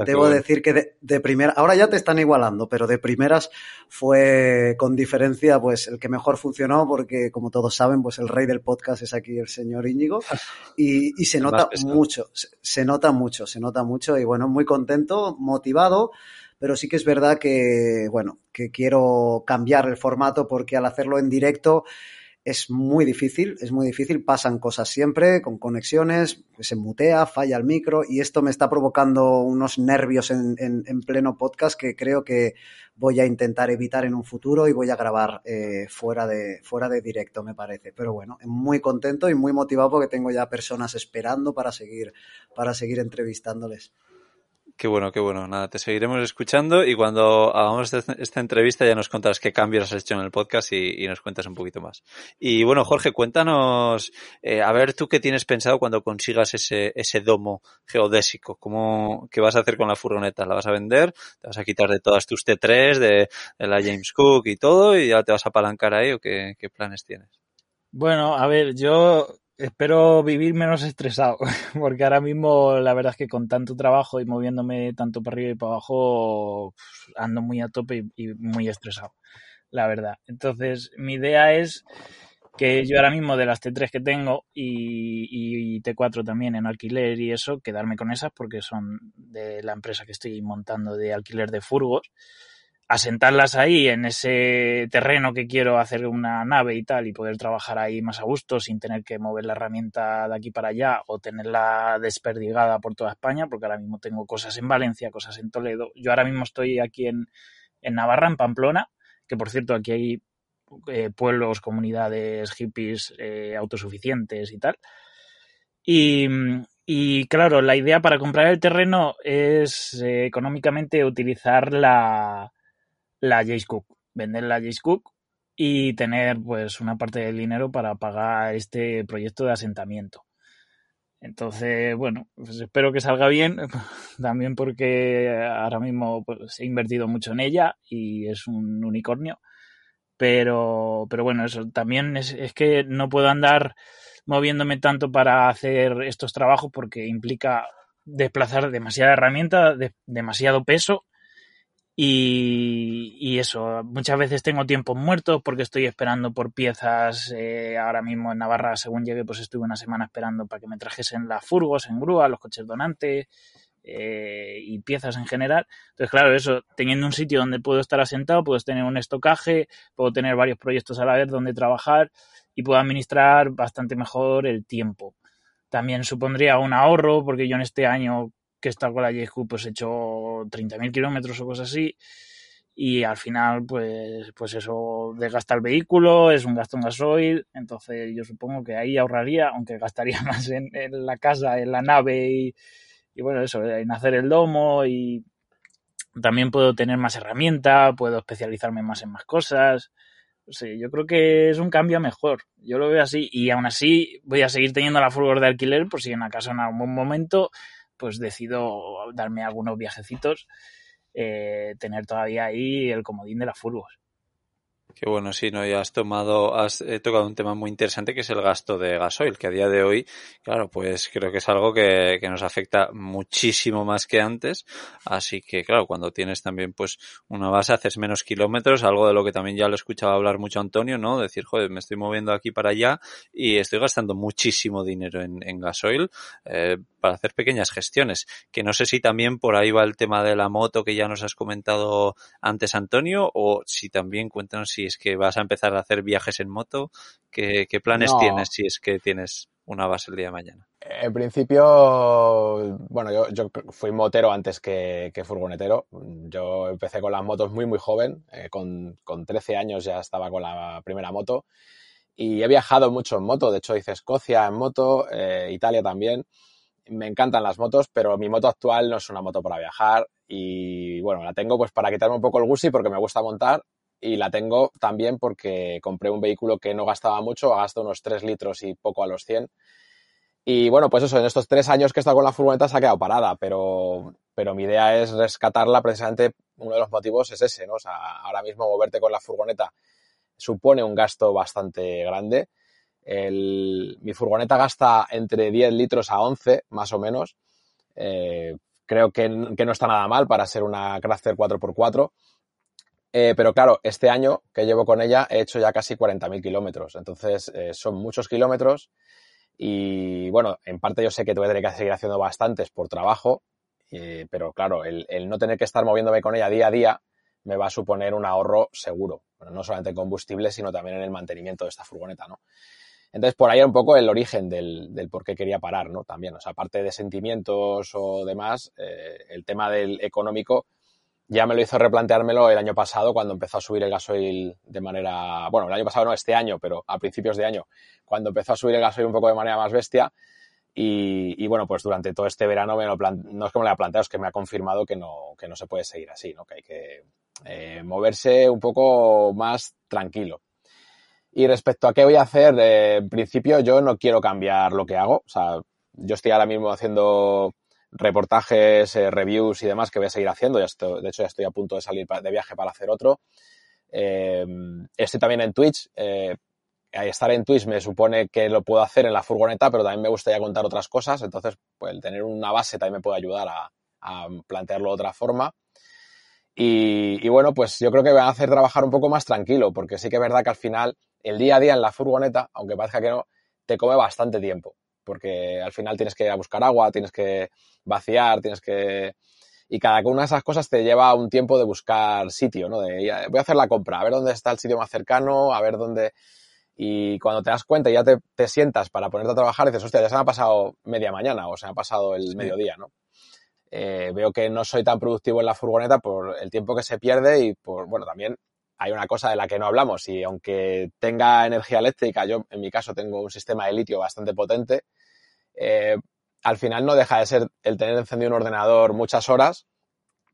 Debo decir que de, de, primera, ahora ya te están igualando, pero de primeras fue con diferencia, pues el que mejor funcionó, porque como todos saben, pues el rey del podcast es aquí el señor Íñigo, y, y se nota mucho, se, se nota mucho, se nota mucho, y bueno, muy contento, motivado pero sí que es verdad que, bueno, que quiero cambiar el formato porque al hacerlo en directo es muy difícil, es muy difícil, pasan cosas siempre con conexiones, se mutea, falla el micro y esto me está provocando unos nervios en, en, en pleno podcast que creo que voy a intentar evitar en un futuro y voy a grabar eh, fuera, de, fuera de directo, me parece. Pero bueno, muy contento y muy motivado porque tengo ya personas esperando para seguir, para seguir entrevistándoles. Qué bueno, qué bueno. Nada, te seguiremos escuchando y cuando hagamos esta entrevista ya nos contarás qué cambios has hecho en el podcast y, y nos cuentas un poquito más. Y bueno, Jorge, cuéntanos, eh, a ver tú qué tienes pensado cuando consigas ese, ese domo geodésico. ¿Cómo, ¿Qué vas a hacer con la furgoneta? ¿La vas a vender? ¿Te vas a quitar de todas tus T3, de, de la James Cook y todo y ya te vas a apalancar ahí o qué, qué planes tienes? Bueno, a ver, yo espero vivir menos estresado, porque ahora mismo la verdad es que con tanto trabajo y moviéndome tanto para arriba y para abajo, ando muy a tope y, muy estresado, la verdad. Entonces, mi idea es que yo ahora mismo de las T3 que tengo y, y, T4 también en alquiler y eso, quedarme con esas porque son de la empresa que estoy montando de alquiler de furgos asentarlas ahí en ese terreno que quiero hacer una nave y tal y poder trabajar ahí más a gusto sin tener que mover la herramienta de aquí para allá o tenerla desperdigada por toda España porque ahora mismo tengo cosas en Valencia, cosas en Toledo. Yo ahora mismo estoy aquí en, en Navarra, en Pamplona, que por cierto aquí hay eh, pueblos, comunidades, hippies eh, autosuficientes y tal. Y, y claro, la idea para comprar el terreno es eh, económicamente utilizar la, la Jace Cook, vender la Jace Cook y tener pues una parte del dinero para pagar este proyecto de asentamiento. Entonces, bueno, pues espero que salga bien, también porque ahora mismo pues, he invertido mucho en ella y es un unicornio. Pero, pero bueno, eso también es, que no puedo andar moviéndome tanto para hacer estos trabajos porque implica desplazar demasiada herramienta, de, demasiado peso Y, eso, muchas veces tengo tiempos muertos porque estoy esperando por piezas. Eh, ahora mismo en Navarra, según llegué, pues estuve una semana esperando para que me trajesen las furgos en grúa, los coches donantes eh, y piezas en general. Entonces, claro, eso, teniendo un sitio donde puedo estar asentado, puedo tener un estocaje, puedo tener varios proyectos a la vez donde trabajar y puedo administrar bastante mejor el tiempo. También supondría un ahorro porque yo en este año que estado con la JQ pues he hecho 30.000 kilómetros o cosas así y al final pues, pues eso desgasta el vehículo, es un gasto en gasoil, entonces yo supongo que ahí ahorraría, aunque gastaría más en, la casa, en la nave y, bueno, eso, en hacer el domo y también puedo tener más herramientas, puedo especializarme más en más cosas. Sí, yo creo que es un cambio mejor. Yo lo veo así y aún así voy a seguir teniendo la furgo de alquiler por si en acaso en algún momento pues decido darme algunos viajecitos, eh, tener todavía ahí el comodín de las furgos. Qué bueno, sí, ¿no? Ya has tomado, has tocado un tema muy interesante que es el gasto de gasoil, que a día de hoy, claro, pues creo que es algo que, que nos afecta muchísimo más que antes. Así que, claro, cuando tienes también pues una base, haces menos kilómetros, algo de lo que también ya lo he escuchado hablar mucho Antonio, ¿no? Decir, joder, me estoy moviendo aquí para allá y estoy gastando muchísimo dinero en, en gasoil eh, para hacer pequeñas gestiones. Que no sé si también por ahí va el tema de la moto que ya nos has comentado antes, Antonio, o si también cuéntanos si si es que vas a empezar a hacer viajes en moto, ¿qué, planes tienes si es que tienes una base el día de mañana? En principio, bueno, yo, yo fui motero antes que, furgonetero. Yo empecé con las motos muy, muy joven. Eh, con, con 13 años ya estaba con la primera moto. Y he viajado mucho en moto. De hecho, hice Escocia en moto, eh, Italia también. Me encantan las motos, pero mi moto actual no es una moto para viajar. Y bueno, la tengo pues para quitarme un poco el gusti porque me gusta montar y la tengo también porque compré un vehículo que no gastaba mucho, gasta unos 3 litros y poco a los 100. Y bueno, pues eso, en estos tres años que he estado con la furgoneta se ha quedado parada, pero, pero mi idea es rescatarla precisamente, uno de los motivos es ese, ¿no? O sea, ahora mismo moverte con la furgoneta supone un gasto bastante grande. mi furgoneta gasta entre 10 litros a 11, más o menos. Eh, creo que, que, no está nada mal para ser una Crafter 4x4. Eh, pero claro, este año que llevo con ella he hecho ya casi 40.000 kilómetros. Entonces eh, son muchos kilómetros y bueno, en parte yo sé que voy a tener que seguir haciendo bastantes por trabajo, eh, pero claro, el, no tener que estar moviéndome con ella día a día me va a suponer un ahorro seguro. no solamente en combustible, sino también en el mantenimiento de esta furgoneta, ¿no? Entonces, por ahí era un poco el origen del, del por qué quería parar, ¿no? También, o sea, aparte de sentimientos o demás, el tema del económico ya me lo hizo replanteármelo el año pasado cuando empezó a subir el gasoil de manera, bueno, el año pasado no, este año, pero a principios de año, cuando empezó a subir el gasoil un poco de manera más bestia. Y, bueno, pues durante todo este verano me lo no es que me lo planteado, es que me ha confirmado que no, que no se puede seguir así, ¿no? que hay que eh, moverse un poco más tranquilo. Y respecto a qué voy a hacer, eh, en principio yo no quiero cambiar lo que hago. O sea, yo estoy ahora mismo haciendo reportajes, eh, reviews y demás que voy a seguir haciendo. De hecho, ya estoy a punto de salir de viaje para hacer otro. Eh, estoy también en Twitch. Eh, estar en Twitch me supone que lo puedo hacer en la furgoneta, pero también me gustaría contar otras cosas. Entonces, pues el tener una base también me puede ayudar a, plantearlo de otra forma. Y, bueno, pues yo creo que va a hacer trabajar un poco más tranquilo, porque sí que es verdad que al final el día a día en la furgoneta, aunque parezca que no, te come bastante tiempo porque al final tienes que ir a buscar agua, tienes que vaciar, tienes que... Y cada una de esas cosas te lleva un tiempo de buscar sitio, ¿no? De voy a hacer la compra, a ver dónde está el sitio más cercano, a ver dónde... Y cuando te das cuenta y ya te, te sientas para ponerte a trabajar, dices, hostia, ya se me ha pasado media mañana o se me ha pasado el mediodía, ¿no? Eh, veo que no soy tan productivo en la furgoneta por el tiempo que se pierde y por, bueno, también hay una cosa de la que no hablamos y aunque tenga energía eléctrica, yo en mi caso tengo un sistema de litio bastante potente, eh, al final no deja de ser el tener encendido un ordenador muchas horas,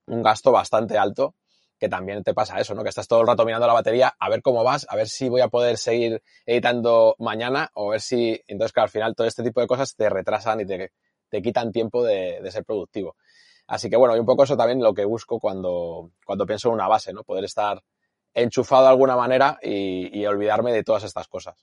un gasto bastante alto, que también te pasa eso, ¿no? Que estás todo el rato mirando la batería a ver cómo vas, a ver si voy a poder seguir editando mañana o ver si... Entonces, que al final todo este tipo de cosas te retrasan y te, te quitan tiempo de, ser productivo. Así que bueno, y un poco eso también lo que busco cuando, cuando pienso en una base, ¿no? Poder estar enchufado de alguna manera y, olvidarme de todas estas cosas.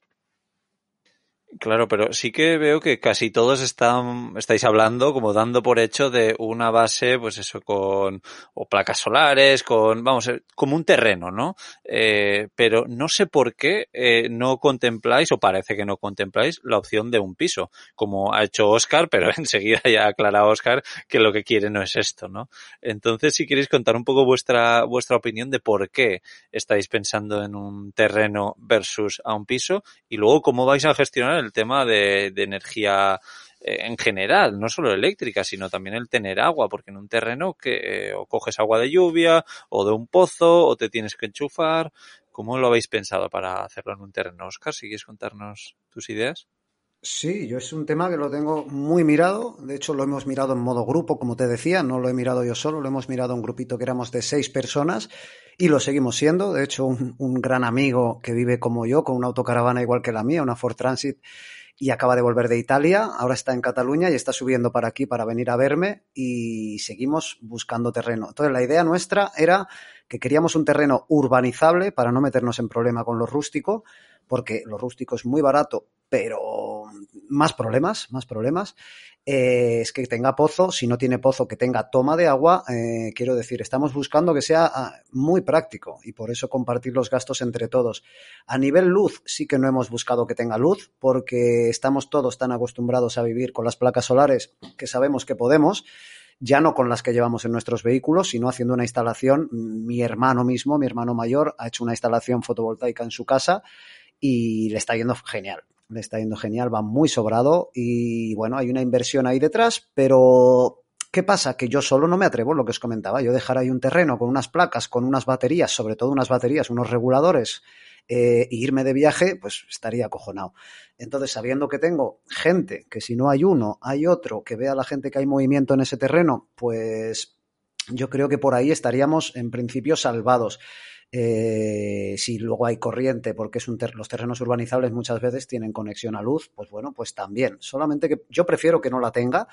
Claro, pero sí que veo que casi todos están, estáis hablando como dando por hecho de una base, pues eso, con o placas solares, con, vamos, eh, como un terreno, ¿no? Eh, pero no sé por qué eh, no contempláis, o parece que no contempláis, la opción de un piso, como ha hecho Oscar, pero enseguida ya aclara Oscar que lo que quiere no es esto, ¿no? Entonces, si queréis contar un poco vuestra, vuestra opinión de por qué estáis pensando en un terreno versus a un piso, y luego cómo vais a gestionar el tema de, de energía eh, en general, no solo eléctrica, sino también el tener agua, porque en un terreno que eh, o coges agua de lluvia o de un pozo o te tienes que enchufar. ¿Cómo lo habéis pensado para hacerlo en un terreno, Oscar? ¿Si quieres contarnos tus ideas? Sí, yo es un tema que lo tengo muy mirado. De hecho, lo hemos mirado en modo grupo, como te decía. No lo he mirado yo solo, lo hemos mirado un grupito que éramos de seis personas y lo seguimos siendo. De hecho, un, gran amigo que vive como yo, con una autocaravana igual que la mía, una Ford Transit, y acaba de volver de Italia, ahora está en Cataluña y está subiendo para aquí para venir a verme y seguimos buscando terreno. Entonces la idea nuestra era que queríamos un terreno urbanizable para no meternos en problema con lo rústico, porque lo rústico es muy barato, pero más problemas, más problemas. Eh, es que tenga pozo, si no tiene pozo, que tenga toma de agua. Eh, quiero decir, estamos buscando que sea ah, muy práctico y por eso compartir los gastos entre todos. A nivel luz, sí que no hemos buscado que tenga luz, porque estamos todos tan acostumbrados a vivir con las placas solares que sabemos que podemos ya no con las que llevamos en nuestros vehículos, sino haciendo una instalación. Mi hermano mismo, mi hermano mayor, ha hecho una instalación fotovoltaica en su casa y le está yendo genial le está yendo genial, va muy sobrado y bueno, hay una inversión ahí detrás, pero ¿qué pasa? Que yo solo no me atrevo, lo que os comentaba, yo dejar ahí un terreno con unas placas, con unas baterías, sobre todo unas baterías, unos reguladores, eh, e irme de viaje, pues estaría acojonado. Entonces, sabiendo que tengo gente, que si no hay uno, hay otro, que vea a la gente que hay movimiento en ese terreno, pues yo creo que por ahí estaríamos en principio salvados. Eh, si luego hay corriente, porque es un los terrenos urbanizables muchas veces tienen conexión a luz, pues bueno, pues también. Solamente que yo prefiero que no la tenga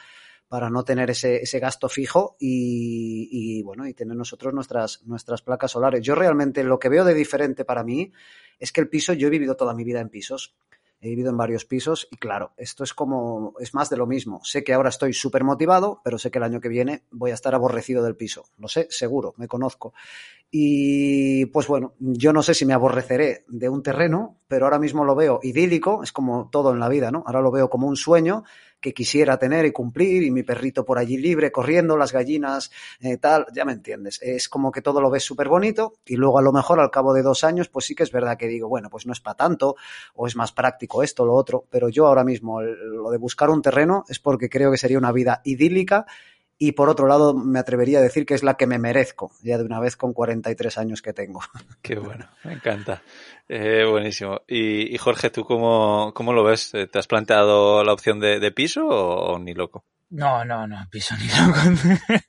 para no tener ese, gasto fijo y, y, bueno, y tener nosotros nuestras, nuestras placas solares. Yo realmente lo que veo de diferente para mí es que el piso, yo he vivido toda mi vida en pisos he vivido en varios pisos y claro, esto es como, es más de lo mismo. Sé que ahora estoy súper motivado, pero sé que el año que viene voy a estar aborrecido del piso. Lo sé, seguro, me conozco. Y pues bueno, yo no sé si me aborreceré de un terreno, pero ahora mismo lo veo idílico, es como todo en la vida, ¿no? Ahora lo veo como un sueño que quisiera tener y cumplir, y mi perrito por allí libre, corriendo, las gallinas, eh, tal, ya me entiendes. Es como que todo lo ves súper bonito, y luego a lo mejor al cabo de dos años, pues sí que es verdad que digo, bueno, pues no es para tanto, o es más práctico esto, lo otro, pero yo ahora mismo lo de buscar un terreno es porque creo que sería una vida idílica y por otro lado me atrevería a decir que es la que me merezco, ya de una vez con 43 años que tengo. Qué bueno, me encanta. Eh, buenísimo. Y, y, Jorge, ¿tú cómo, cómo, lo ves? ¿Te has planteado la opción de, de piso o, o, ni loco? No, no, no, piso ni loco.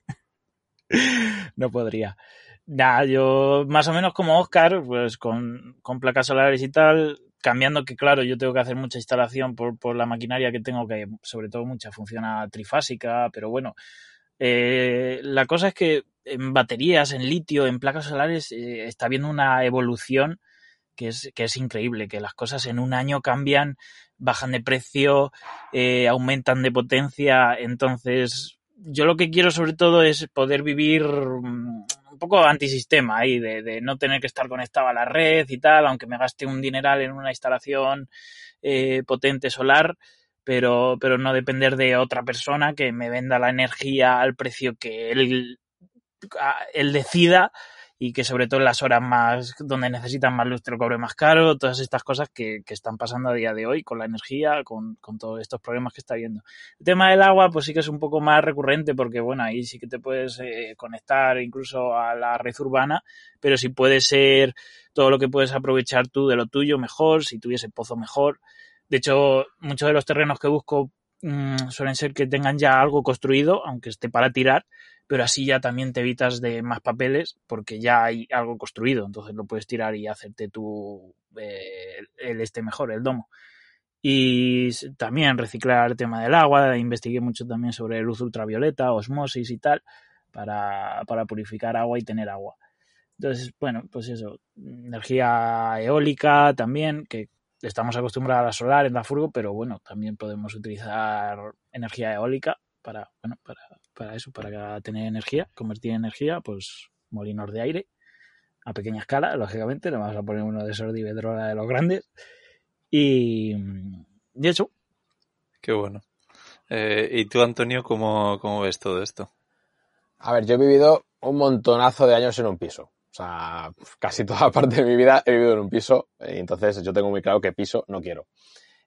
no podría. Nada, yo más o menos como Oscar, pues con, con placas solares y tal, cambiando que claro, yo tengo que hacer mucha instalación por, por la maquinaria que tengo, que sobre todo mucha funciona trifásica, pero bueno, eh, la cosa es que en baterías, en litio, en placas solares, eh, está habiendo una evolución que es, que es increíble, que las cosas en un año cambian, bajan de precio, eh, aumentan de potencia. Entonces, yo lo que quiero sobre todo es poder vivir mm, un poco antisistema ahí, de, de no tener que estar conectado a la red y tal, aunque me gaste un dineral en una instalación eh, potente solar pero, pero no depender de otra persona que me venda la energía al precio que él, él decida y que sobre todo en las horas más donde necesitan más luz te lo cobre más caro, todas estas cosas que, que están pasando a día de hoy con la energía, con, con, todos estos problemas que está habiendo. El tema del agua pues sí que es un poco más recurrente porque bueno, ahí sí que te puedes eh, conectar incluso a la red urbana, pero si puede ser todo lo que puedes aprovechar tú de lo tuyo mejor, si tuviese pozo mejor, de hecho, muchos de los terrenos que busco mmm, suelen ser que tengan ya algo construido, aunque esté para tirar, pero así ya también te evitas de más papeles porque ya hay algo construido, entonces lo puedes tirar y hacerte tu eh, el este mejor, el domo. Y también reciclar el tema del agua, investigué mucho también sobre luz ultravioleta, osmosis y tal, para, para purificar agua y tener agua. Entonces, bueno, pues eso, energía eólica también, que estamos acostumbrados a la solar en la furgo, pero bueno, también podemos utilizar energía eólica para, bueno, para, para eso, para tener energía, convertir en energía, pues molinos de aire a pequeña escala, lógicamente, no vamos a poner uno de esos de Iberdrola de los grandes. Y, y eso. Qué bueno. Eh, ¿Y tú, Antonio, cómo, cómo ves todo esto? A ver, yo he vivido un montonazo de años en un piso. O sea, casi toda parte de mi vida he vivido en un piso. Y entonces yo tengo muy claro que piso no quiero.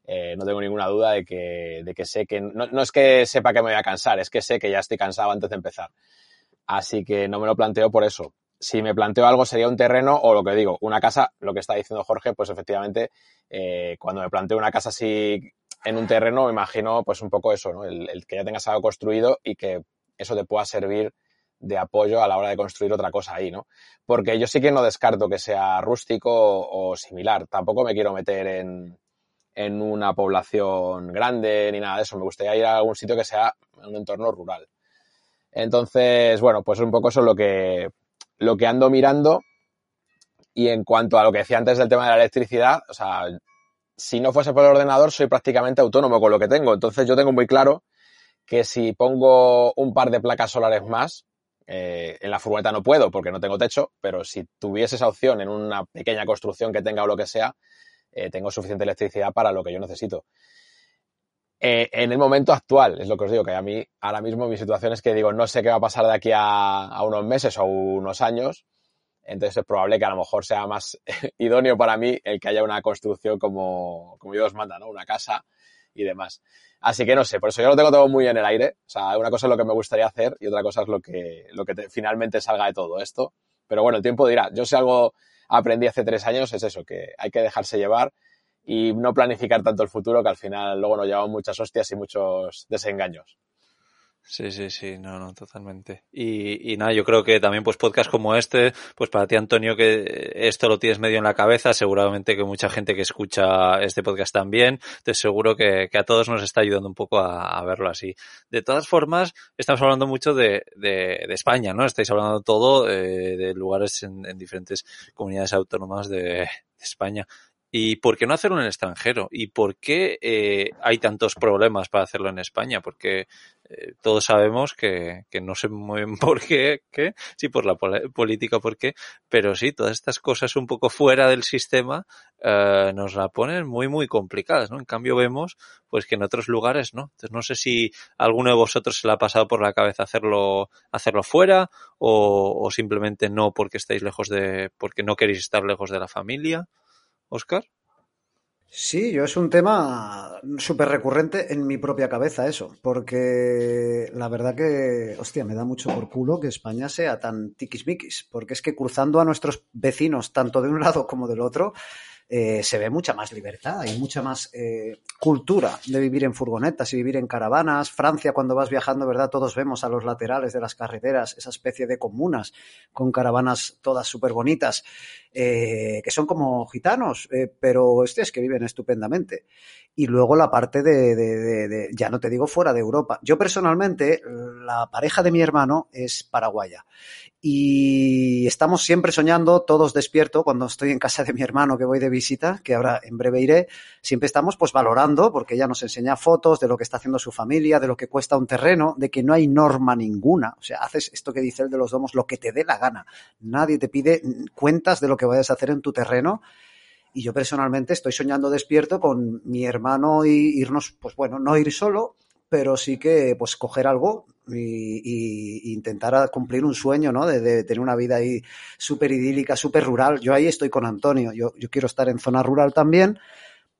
Eh, no tengo ninguna duda de que, de que sé que. No, no, es que sepa que me voy a cansar, es que sé que ya estoy cansado antes de empezar. Así que no me lo planteo por eso. Si me planteo algo sería un terreno o lo que digo, una casa, lo que está diciendo Jorge, pues efectivamente, eh, cuando me planteo una casa así en un terreno, me imagino pues un poco eso, ¿no? El, el que ya tengas algo construido y que eso te pueda servir de apoyo a la hora de construir otra cosa ahí, ¿no? Porque yo sí que no descarto que sea rústico o, similar. Tampoco me quiero meter en, en, una población grande ni nada de eso. Me gustaría ir a algún sitio que sea un entorno rural. Entonces, bueno, pues un poco eso es lo que, lo que ando mirando. Y en cuanto a lo que decía antes del tema de la electricidad, o sea, si no fuese por el ordenador, soy prácticamente autónomo con lo que tengo. Entonces yo tengo muy claro que si pongo un par de placas solares más, eh, en la furgoneta no puedo porque no tengo techo, pero si tuviese esa opción en una pequeña construcción que tenga o lo que sea, eh, tengo suficiente electricidad para lo que yo necesito. Eh, en el momento actual, es lo que os digo, que a mí ahora mismo mi situación es que digo, no sé qué va a pasar de aquí a, a unos meses o unos años, entonces es probable que a lo mejor sea más idóneo para mí el que haya una construcción como, como Dios manda, ¿no? Una casa y demás. Así que no sé, por eso yo lo tengo todo muy en el aire. O sea, una cosa es lo que me gustaría hacer y otra cosa es lo que, lo que te, finalmente salga de todo esto. Pero bueno, el tiempo dirá. Yo si algo aprendí hace tres años es eso, que hay que dejarse llevar y no planificar tanto el futuro que al final luego nos llevamos muchas hostias y muchos desengaños. Sí, sí, sí, no, no, totalmente. Y, y nada, yo creo que también pues podcast como este, pues para ti Antonio que esto lo tienes medio en la cabeza, seguramente que mucha gente que escucha este podcast también, te seguro que, que a todos nos está ayudando un poco a, a, verlo así. De todas formas, estamos hablando mucho de, de, de España, ¿no? Estáis hablando todo eh, de lugares en, en, diferentes comunidades autónomas de España. ¿Y por qué no hacerlo en el extranjero? ¿Y por qué eh, hay tantos problemas para hacerlo en España? Porque eh, todos sabemos que, que, no sé muy bien por qué, qué, sí por la pol política por qué, pero sí, todas estas cosas un poco fuera del sistema eh, nos la ponen muy, muy complicadas, ¿no? En cambio vemos pues que en otros lugares no. Entonces no sé si alguno de vosotros se le ha pasado por la cabeza hacerlo, hacerlo fuera o, o simplemente no porque estáis lejos de, porque no queréis estar lejos de la familia. Oscar? Sí, yo es un tema súper recurrente en mi propia cabeza eso, porque la verdad que, hostia, me da mucho por culo que España sea tan tiquismiquis, porque es que cruzando a nuestros vecinos, tanto de un lado como del otro, eh, se ve mucha más libertad y mucha más eh, cultura de vivir en furgonetas y vivir en caravanas. Francia, cuando vas viajando, ¿verdad? Todos vemos a los laterales de las carreteras esa especie de comunas con caravanas todas súper bonitas, eh, que son como gitanos, pero este es que viven estupendamente. Y luego la parte de, de, de, ya no te digo fuera de Europa. Yo personalmente, la pareja de mi hermano es paraguaya y estamos siempre soñando, todos despierto, cuando estoy en casa de mi hermano que voy de visita, que ahora en breve iré, siempre estamos pues valorando, porque ella nos enseña fotos de lo que está haciendo su familia, de lo que cuesta un terreno, de que no hay norma ninguna. O sea, haces esto que dice el de los domos, lo que te dé la gana. Nadie te pide cuentas de lo que vayas a hacer en tu terreno. Y yo personalmente estoy soñando despierto con mi hermano y irnos, pues bueno, no ir solo, pero sí que pues coger algo y, intentar cumplir un sueño, ¿no? De, de tener una vida ahí súper idílica, súper rural. Yo ahí estoy con Antonio, yo, yo quiero estar en zona rural también,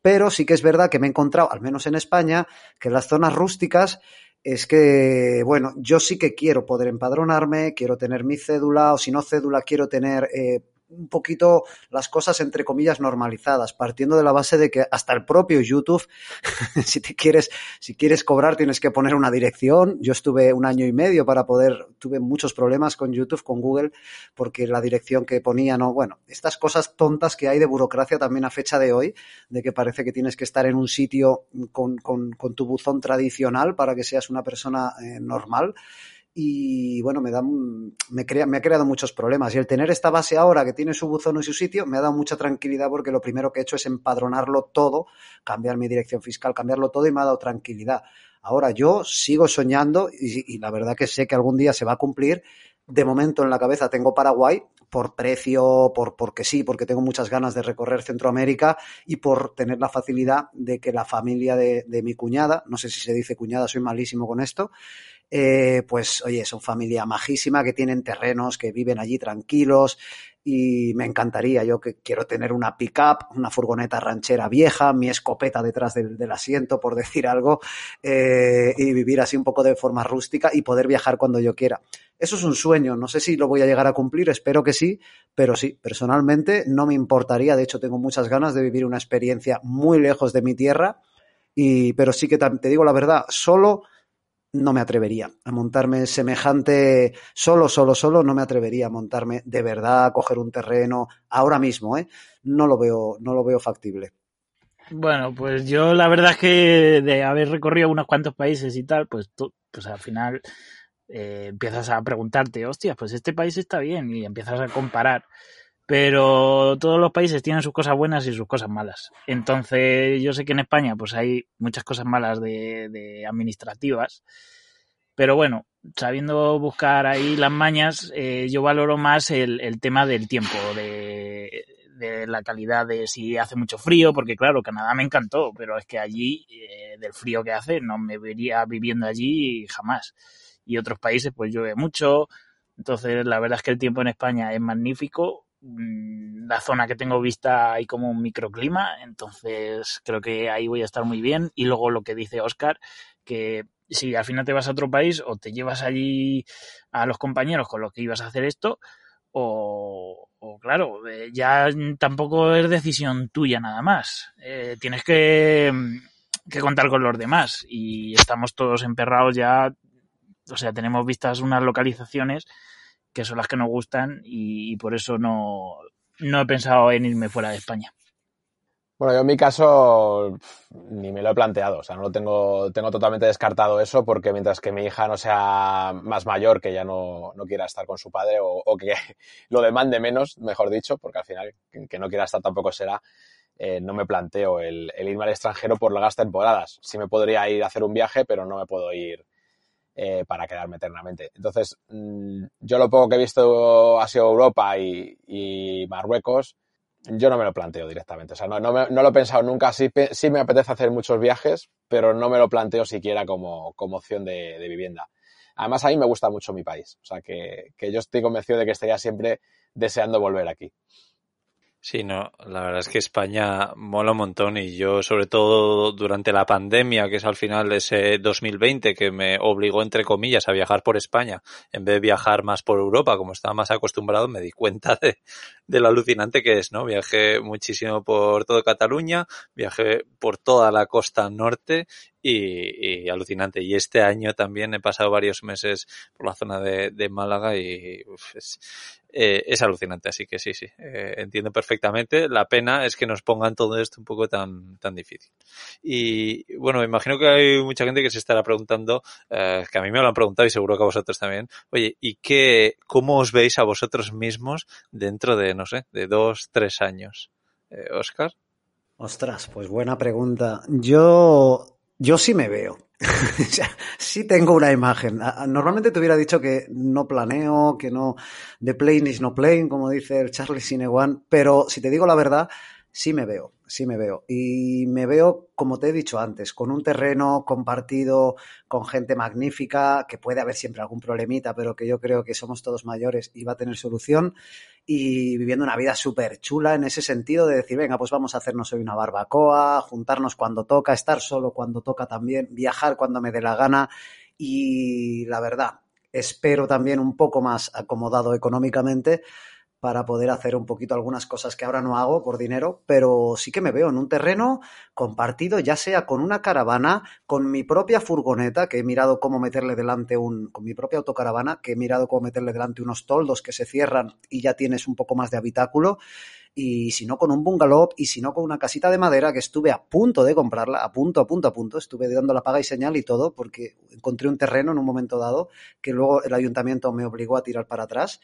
pero sí que es verdad que me he encontrado, al menos en España, que en las zonas rústicas es que, bueno, yo sí que quiero poder empadronarme, quiero tener mi cédula, o si no cédula, quiero tener eh, un poquito las cosas entre comillas normalizadas, partiendo de la base de que hasta el propio YouTube, si te quieres, si quieres cobrar tienes que poner una dirección. Yo estuve un año y medio para poder, tuve muchos problemas con YouTube, con Google, porque la dirección que ponía no, bueno, estas cosas tontas que hay de burocracia también a fecha de hoy, de que parece que tienes que estar en un sitio con, con, con tu buzón tradicional para que seas una persona eh, normal y bueno, me, da, me, crea, me ha creado muchos problemas. Y el tener esta base ahora que tiene su buzón y su sitio me ha dado mucha tranquilidad porque lo primero que he hecho es empadronarlo todo, cambiar mi dirección fiscal, cambiarlo todo y me ha dado tranquilidad. Ahora yo sigo soñando y, la verdad que sé que algún día se va a cumplir. De momento en la cabeza tengo Paraguay, por precio, por porque sí, porque tengo muchas ganas de recorrer Centroamérica y por tener la facilidad de que la familia de mi cuñada, no sé si se dice cuñada, soy malísimo con esto, eh, pues oye, son familia majísima, que tienen terrenos, que viven allí tranquilos y me encantaría, yo que quiero tener una pick-up, una furgoneta ranchera vieja, mi escopeta detrás del, asiento, por decir algo, eh, y vivir así un poco de forma rústica y poder viajar cuando yo quiera. Eso es un sueño, no sé si lo voy a llegar a cumplir, espero que sí, pero sí, personalmente no me importaría, de hecho tengo muchas ganas de vivir una experiencia muy lejos de mi tierra, y, pero sí que te digo la verdad, solo no me atrevería a montarme semejante, solo, solo, solo, no me atrevería a montarme de verdad, a coger un terreno, ahora mismo, ¿eh? No lo veo, no lo veo factible. Bueno, pues yo la verdad es que de haber recorrido unos cuantos países y tal, pues tú, pues al final eh, empiezas a preguntarte, hostia, pues este país está bien y empiezas a comparar. Pero todos los países tienen sus cosas buenas y sus cosas malas. Entonces, yo sé que en España pues hay muchas cosas malas de, de administrativas. Pero bueno, sabiendo buscar ahí las mañas, eh, yo valoro más el, tema del tiempo, de, de, la calidad de si hace mucho frío, porque claro, Canadá me encantó, pero es que allí, eh, del frío que hace, no me vería viviendo allí jamás. Y otros países pues llueve mucho, entonces la verdad es que el tiempo en España es magnífico, la zona que tengo vista hay como un microclima, entonces creo que ahí voy a estar muy bien. Y luego lo que dice Oscar, que si al final te vas a otro país o te llevas allí a los compañeros con los que ibas a hacer esto, o, claro, eh, ya tampoco es decisión tuya nada más. Eh, tienes que, que contar con los demás y estamos todos emperrados ya, o sea, tenemos vistas unas localizaciones que son las que nos gustan y, por eso no, no he pensado en irme fuera de España. Bueno, yo en mi caso ni me lo he planteado, o sea, no lo tengo, tengo totalmente descartado eso porque mientras que mi hija no sea más mayor, que ya no, no quiera estar con su padre o, o, que lo demande menos, mejor dicho, porque al final que no quiera estar tampoco será, eh, no me planteo el, el, irme al extranjero por largas temporadas. Sí me podría ir a hacer un viaje, pero no me puedo ir eh, para quedarme eternamente. Entonces, mmm, yo lo poco que he visto ha sido Europa y, Marruecos yo no me lo planteo directamente. O sea, no lo he pensado nunca. Sí, sí, me apetece hacer muchos viajes, pero no me lo planteo siquiera como, como opción de, de, vivienda. Además, a mí me gusta mucho mi país. O sea, que, que yo estoy convencido de que estaría siempre deseando volver aquí. Sí, no, la verdad es que España mola un montón y yo sobre todo durante la pandemia, que es al final de ese 2020 que me obligó entre comillas a viajar por España en vez de viajar más por Europa, como estaba más acostumbrado, me di cuenta de, lo alucinante que es, ¿no? Viajé muchísimo por toda Cataluña, viajé por toda la costa norte y, y, alucinante. Y este año también he pasado varios meses por la zona de, de Málaga y uf, es, eh, es, alucinante. Así que sí, sí, eh, entiendo perfectamente. La pena es que nos pongan todo esto un poco tan, tan difícil. Y bueno, me imagino que hay mucha gente que se estará preguntando, eh, que a mí me lo han preguntado y seguro que a vosotros también, oye, ¿y qué, cómo os veis a vosotros mismos dentro de, no sé, de dos, tres años? Eh, Oscar. Ostras, pues buena pregunta. Yo yo sí me veo. sí tengo una imagen. Normalmente te hubiera dicho que no planeo, que no de plane is no plane, como dice el Charlie Sinewan, pero si te digo la verdad, sí me veo, sí me veo. Y me veo, como te he dicho antes, con un terreno compartido con gente magnífica, que puede haber siempre algún problemita, pero que yo creo que somos todos mayores y va a tener solución. Y viviendo una vida súper chula en ese sentido de decir, venga, pues vamos a hacernos hoy una barbacoa, juntarnos cuando toca, estar solo cuando toca también, viajar cuando me dé la gana. Y la verdad, espero también un poco más acomodado económicamente para poder hacer un poquito algunas cosas que ahora no hago por dinero, pero sí que me veo en un terreno compartido, ya sea con una caravana, con mi propia furgoneta, que he mirado cómo meterle delante un, con mi propia autocaravana, que he mirado cómo meterle delante unos toldos que se cierran y ya tienes un poco más de habitáculo. y si no con un bungalow y si no con una casita de madera que estuve a punto de comprarla, a punto, a punto, a punto, estuve dando la paga y señal y todo porque encontré un terreno en un momento dado que luego el ayuntamiento me obligó a tirar para atrás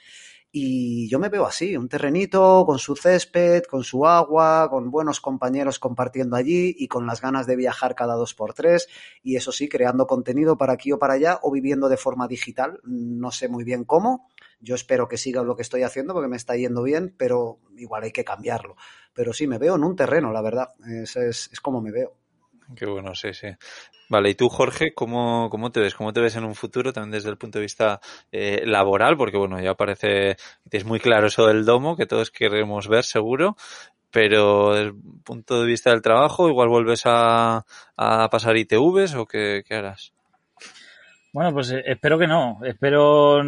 y yo me veo así, un terrenito con su césped, con su agua, con buenos compañeros compartiendo allí y con las ganas de viajar cada dos por tres. Y eso sí, creando contenido para aquí o para allá o viviendo de forma digital. No sé muy bien cómo. Yo espero que siga lo que estoy haciendo porque me está yendo bien, pero igual hay que cambiarlo. Pero sí, me veo en un terreno, la verdad. Es, es, es como me veo. Qué bueno, sí, sí. Vale, y tú, Jorge, ¿cómo, cómo te ves? ¿Cómo te ves en un futuro también desde el punto de vista eh, laboral? Porque, bueno, ya parece que es muy claro eso del domo, que todos queremos ver, seguro, pero desde el punto de vista del trabajo, igual vuelves a, a pasar ITVs o qué, qué harás? Bueno, pues eh, espero que no. Espero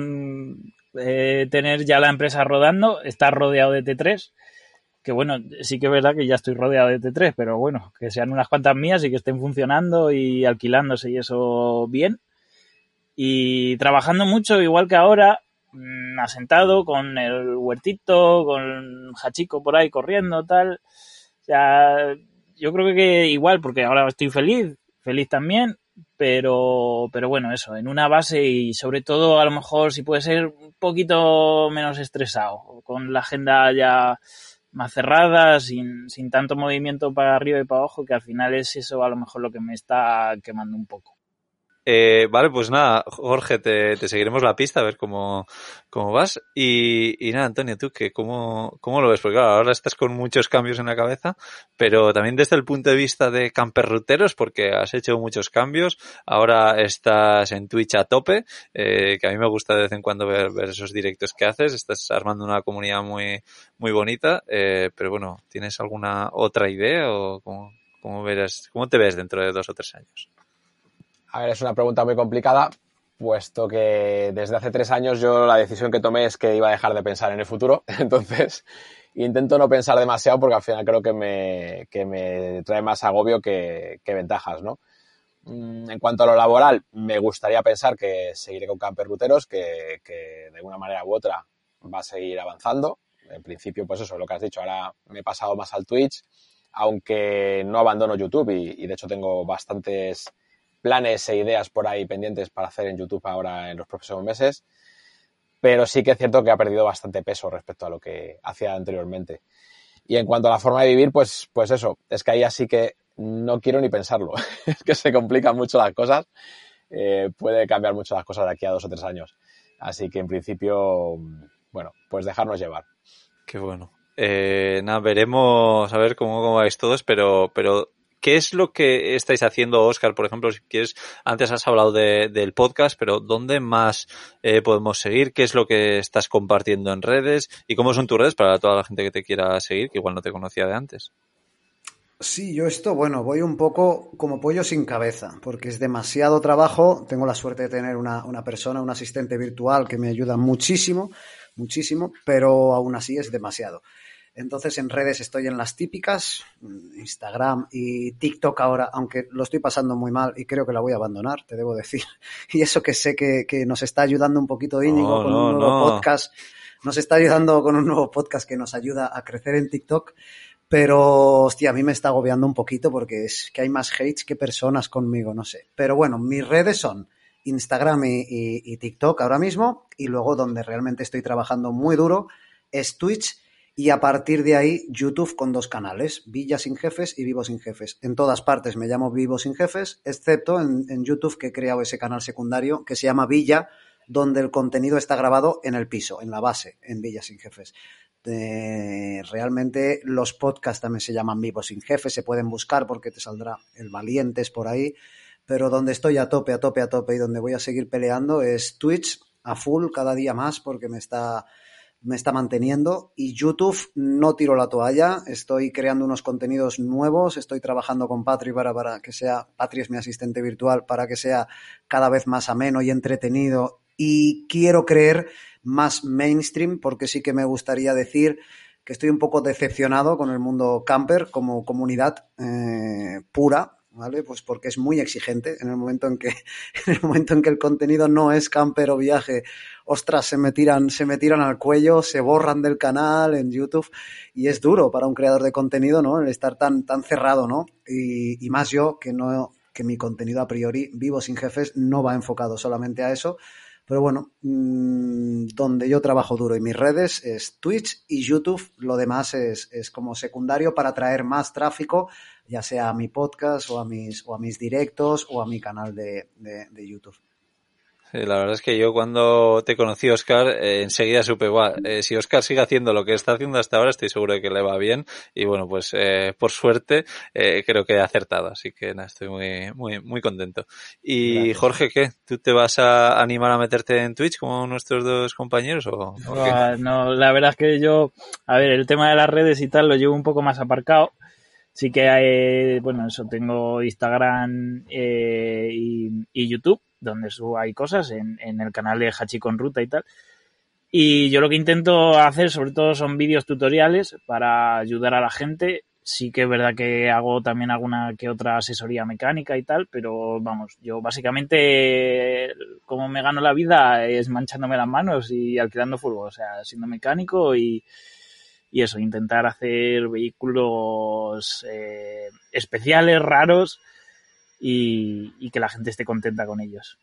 eh, tener ya la empresa rodando, estar rodeado de T3 que bueno, sí que es verdad que ya estoy rodeado de T3, pero bueno, que sean unas cuantas mías y que estén funcionando y alquilándose y eso bien. Y trabajando mucho, igual que ahora, mm, asentado con el huertito, con Hachico por ahí corriendo, tal. O sea, yo creo que igual, porque ahora estoy feliz, feliz también, pero, pero bueno, eso, en una base y sobre todo a lo mejor si puede ser un poquito menos estresado, con la agenda ya más cerrada, sin, sin tanto movimiento para arriba y para abajo, que al final es eso a lo mejor lo que me está quemando un poco. Eh, vale, pues nada, Jorge, te, te, seguiremos la pista a ver cómo, cómo vas. Y, nada, Antonio, tú, que cómo, ¿cómo lo ves? Porque claro, ahora estás con muchos cambios en la cabeza, pero también desde el punto de vista de camperruteros, porque has hecho muchos cambios. Ahora estás en Twitch a tope, eh, que a mí me gusta de vez en cuando ver, ver, esos directos que haces. Estás armando una comunidad muy, muy bonita, eh, pero bueno, ¿tienes alguna otra idea o cómo, cómo, verás, cómo te ves dentro de dos o tres años? A ver, es una pregunta muy complicada, puesto que desde hace tres años yo la decisión que tomé es que iba a dejar de pensar en el futuro. Entonces, intento no pensar demasiado porque al final creo que me, que me trae más agobio que, ventajas, ¿no? Mm, en cuanto a lo laboral, me gustaría pensar que seguiré con Camper Ruteros, que, que de una manera u otra va a seguir avanzando. En principio, pues eso, lo que has dicho, ahora me he pasado más al Twitch, aunque no abandono YouTube y de hecho tengo bastantes planes e ideas por ahí pendientes para hacer en YouTube ahora en los próximos meses, pero sí que es cierto que ha perdido bastante peso respecto a lo que hacía anteriormente. Y en cuanto a la forma de vivir, pues, pues eso, es que ahí así que no quiero ni pensarlo, es que se complican mucho las cosas, eh, puede cambiar mucho las cosas de aquí a dos o tres años. Así que en principio, bueno, pues dejarnos llevar. Qué bueno. Eh, nada, veremos a ver cómo, cómo vais todos, pero, pero ¿Qué es lo que estáis haciendo, Oscar? Por ejemplo, si quieres, antes has hablado de, del podcast, pero ¿dónde más eh, podemos seguir? ¿Qué es lo que estás compartiendo en redes? ¿Y cómo son tus redes para toda la gente que te quiera seguir, que igual no te conocía de antes? Sí, yo esto, bueno, voy un poco como pollo sin cabeza, porque es demasiado trabajo. Tengo la suerte de tener una, una persona, un asistente virtual que me ayuda muchísimo, muchísimo, pero aún así es demasiado. Entonces en redes estoy en las típicas, Instagram y TikTok ahora, aunque lo estoy pasando muy mal y creo que la voy a abandonar, te debo decir. Y eso que sé que, que nos está ayudando un poquito Íñigo no, con no, un nuevo no. podcast, nos está ayudando con un nuevo podcast que nos ayuda a crecer en TikTok. Pero, hostia, a mí me está agobiando un poquito porque es que hay más hates que personas conmigo, no sé. Pero bueno, mis redes son Instagram y, y, y TikTok ahora mismo. Y luego donde realmente estoy trabajando muy duro es Twitch y a partir de ahí YouTube con dos canales, Villa sin jefes y Vivo sin jefes. En todas partes me llamo Vivo sin jefes, excepto en, YouTube que he creado ese canal secundario que se llama Villa, donde el contenido está grabado en el piso, en la base, en Villa sin jefes. Eh, realmente los podcasts también se llaman Vivo sin jefes, se pueden buscar porque te saldrá el Valientes por ahí, pero donde estoy a tope, a tope, a tope y donde voy a seguir peleando es Twitch a full cada día más porque me está me está manteniendo y YouTube no tiro la toalla, estoy creando unos contenidos nuevos, estoy trabajando con Patri para, para que sea, Patri es mi asistente virtual, para que sea cada vez más ameno y entretenido. Y quiero creer más mainstream porque sí que me gustaría decir que estoy un poco decepcionado con el mundo camper como comunidad eh, pura, ¿vale? Pues porque es muy exigente en el momento en que, en el momento en que el contenido no es camper o viaje, ostras, se me tiran, se me tiran al cuello, se borran del canal en YouTube y es duro para un creador de contenido, ¿no? El estar tan, tan cerrado, ¿no? Y, más yo que no, que mi contenido a priori, vivo sin jefes, no va enfocado solamente a eso. Pero bueno, mmm, donde yo trabajo duro y mis redes es Twitch y YouTube. Lo demás es, es como secundario para traer más tráfico, ya sea a mi podcast o a mis, o a mis directos o a mi canal de, de, de YouTube. Sí, la verdad es que yo cuando te conocí, Oscar, eh, enseguida supe, igual, eh, si Oscar sigue haciendo lo que está haciendo hasta ahora, estoy seguro de que le va bien. Y bueno, pues eh, por suerte eh, creo que he acertado. Así que nada, estoy muy, muy, muy contento. Y Gracias. Jorge, ¿qué? ¿Tú te vas a animar a meterte en Twitch como nuestros dos compañeros? O, o qué? No, la verdad es que yo, a ver, el tema de las redes y tal lo llevo un poco más aparcado. Sí que hay, bueno, eso, tengo Instagram eh, y, YouTube, donde subo ahí cosas, en, en el canal de Hachi con Ruta y tal. Y yo lo que intento hacer sobre todo son vídeos tutoriales para ayudar a la gente. Sí que es verdad que hago también alguna que otra asesoría mecánica y tal, pero vamos, yo básicamente como me gano la vida es manchándome las manos y alquilando fútbol, o sea, siendo mecánico y, y eso, intentar hacer vehículos eh, especiales, raros y, y que la gente esté contenta con ellos.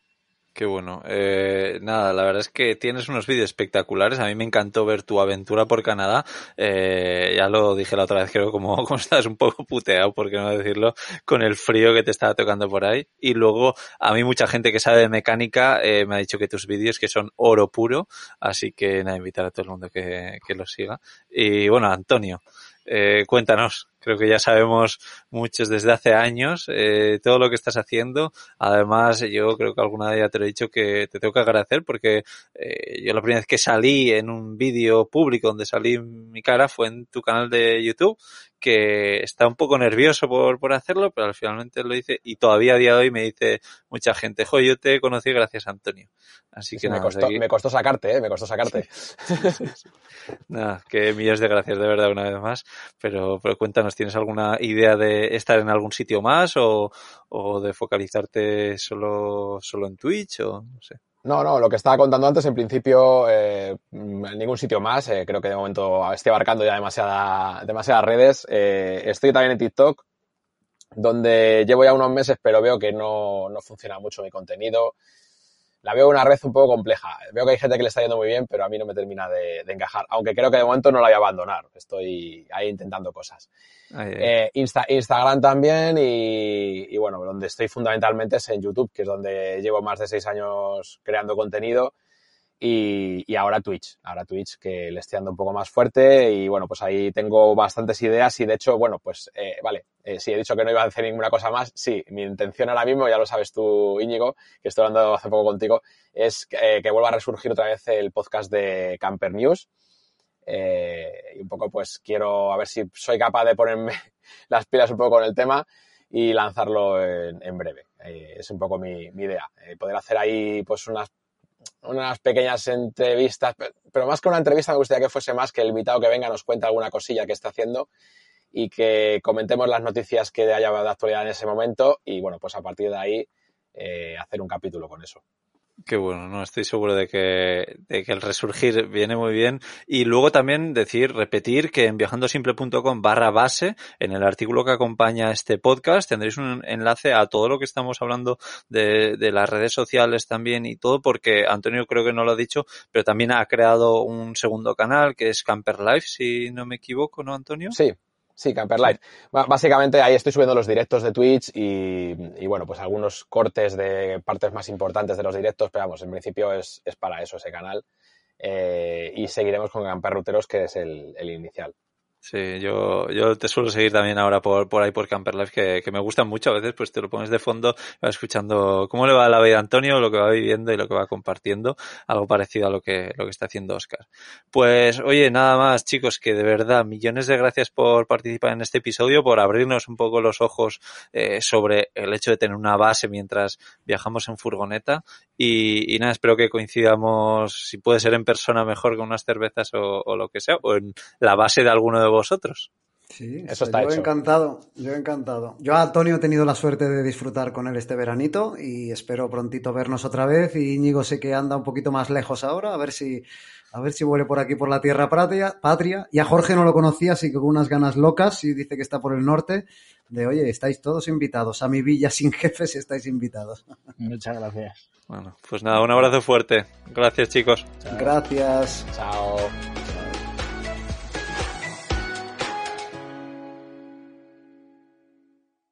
Qué bueno. Eh, nada, la verdad es que tienes unos vídeos espectaculares. A mí me encantó ver tu aventura por Canadá. Eh, ya lo dije la otra vez, creo, como, como estabas un poco puteado, por qué no decirlo, con el frío que te estaba tocando por ahí. Y luego, a mí mucha gente que sabe de mecánica eh, me ha dicho que tus vídeos que son oro puro. Así que nada, invitar a todo el mundo que, que los siga. Y bueno, Antonio, eh, cuéntanos. Creo que ya sabemos muchos desde hace años eh, todo lo que estás haciendo. Además, yo creo que alguna vez ya te lo he dicho que te tengo que agradecer porque eh, yo la primera vez que salí en un vídeo público donde salí mi cara fue en tu canal de YouTube, que está un poco nervioso por, por hacerlo, pero al finalmente lo hice y todavía a día de hoy me dice mucha gente, jo, yo te conocí gracias a Antonio. Así que Sí, me, nada, costó, me costó sacarte, ¿eh? Me costó sacarte. Nada, que millones de gracias de verdad una vez más. Pero, pero cuéntanos, ¿tienes alguna idea de estar en algún sitio más o, de focalizarte solo, solo en Twitch o no sé? No, no, lo que estaba contando antes, en principio, eh, en ningún sitio más. eh, creo que de momento estoy abarcando ya demasiada, demasiadas redes. Eh, estoy también en TikTok, donde llevo ya unos meses, pero veo que no, no funciona mucho mi contenido. La veo una red un poco compleja. Veo que hay gente que le está yendo muy bien, pero a mí no me termina de, de encajar. Aunque creo que de momento no la voy a abandonar. Estoy ahí intentando cosas. Eh, Insta- Instagram también y, y, bueno, donde estoy fundamentalmente es en YouTube, que es donde llevo más de seis años creando contenido y, ahora Twitch, ahora Twitch que le estoy dando un poco más fuerte y bueno, pues ahí tengo bastantes ideas y de hecho, bueno, pues eh, vale, eh, sí he dicho que no iba a hacer ninguna cosa más, sí, mi intención ahora mismo, ya lo sabes tú Íñigo, que estoy hablando hace poco contigo, es eh, que vuelva a resurgir otra vez el podcast de Camper News. Eh, y un poco pues quiero a ver si soy capaz de ponerme las pilas un poco con el tema y lanzarlo en, en breve. Eh, es un poco mi, idea. Eh, poder hacer ahí pues unas, unas pequeñas entrevistas, pe- pero más que una entrevista me gustaría que fuese más que el invitado que venga nos cuente alguna cosilla que está haciendo y que comentemos las noticias que haya de actualidad en ese momento y bueno, pues a partir de ahí eh, hacer un capítulo con eso. Qué bueno, no estoy seguro de que, de que el resurgir viene muy bien. Y luego también decir, repetir que en viajandosimple.com barra base, en el artículo que acompaña este podcast, tendréis un enlace a todo lo que estamos hablando de, de las redes sociales también y todo, porque Antonio creo que no lo ha dicho, pero también ha creado un segundo canal que es Camper Life, si no me equivoco, ¿no, Antonio? Sí, sí, Camper Life. Ba- Básicamente ahí estoy subiendo los directos de Twitch y, y, bueno, pues algunos cortes de partes más importantes de los directos, pero vamos, en principio es, es para eso ese canal. Eh, y seguiremos con Camper Ruteros, que es el, el inicial. Sí, yo, yo te suelo seguir también ahora por, por ahí por Camper Life, que, que me gustan mucho. A veces pues te lo pones de fondo, vas escuchando cómo le va la vida Antonio, lo que va viviendo y lo que va compartiendo, algo parecido a lo que, lo que está haciendo Oscar. Pues, oye, nada más, chicos, que de verdad, millones de gracias por participar en este episodio, por abrirnos un poco los ojos eh, sobre el hecho de tener una base mientras viajamos en furgoneta. Y, y nada, espero que coincidamos, si puede ser en persona mejor con unas cervezas o, o lo que sea, o en la base de alguno de vosotros. Sí, Eso está yo hecho. encantado, yo encantado. Yo a Antonio he tenido la suerte de disfrutar con él este veranito y espero prontito vernos otra vez. Y Íñigo sé que anda un poquito más lejos ahora, a ver si, a ver si vuelve por aquí por la tierra patria, patria. Y a Jorge no lo conocía, así que con unas ganas locas y dice que está por el norte. De oye, estáis todos invitados a mi villa sin jefes, estáis invitados. Muchas gracias. Bueno, pues nada, un abrazo fuerte. Gracias, chicos. Gracias. Chao.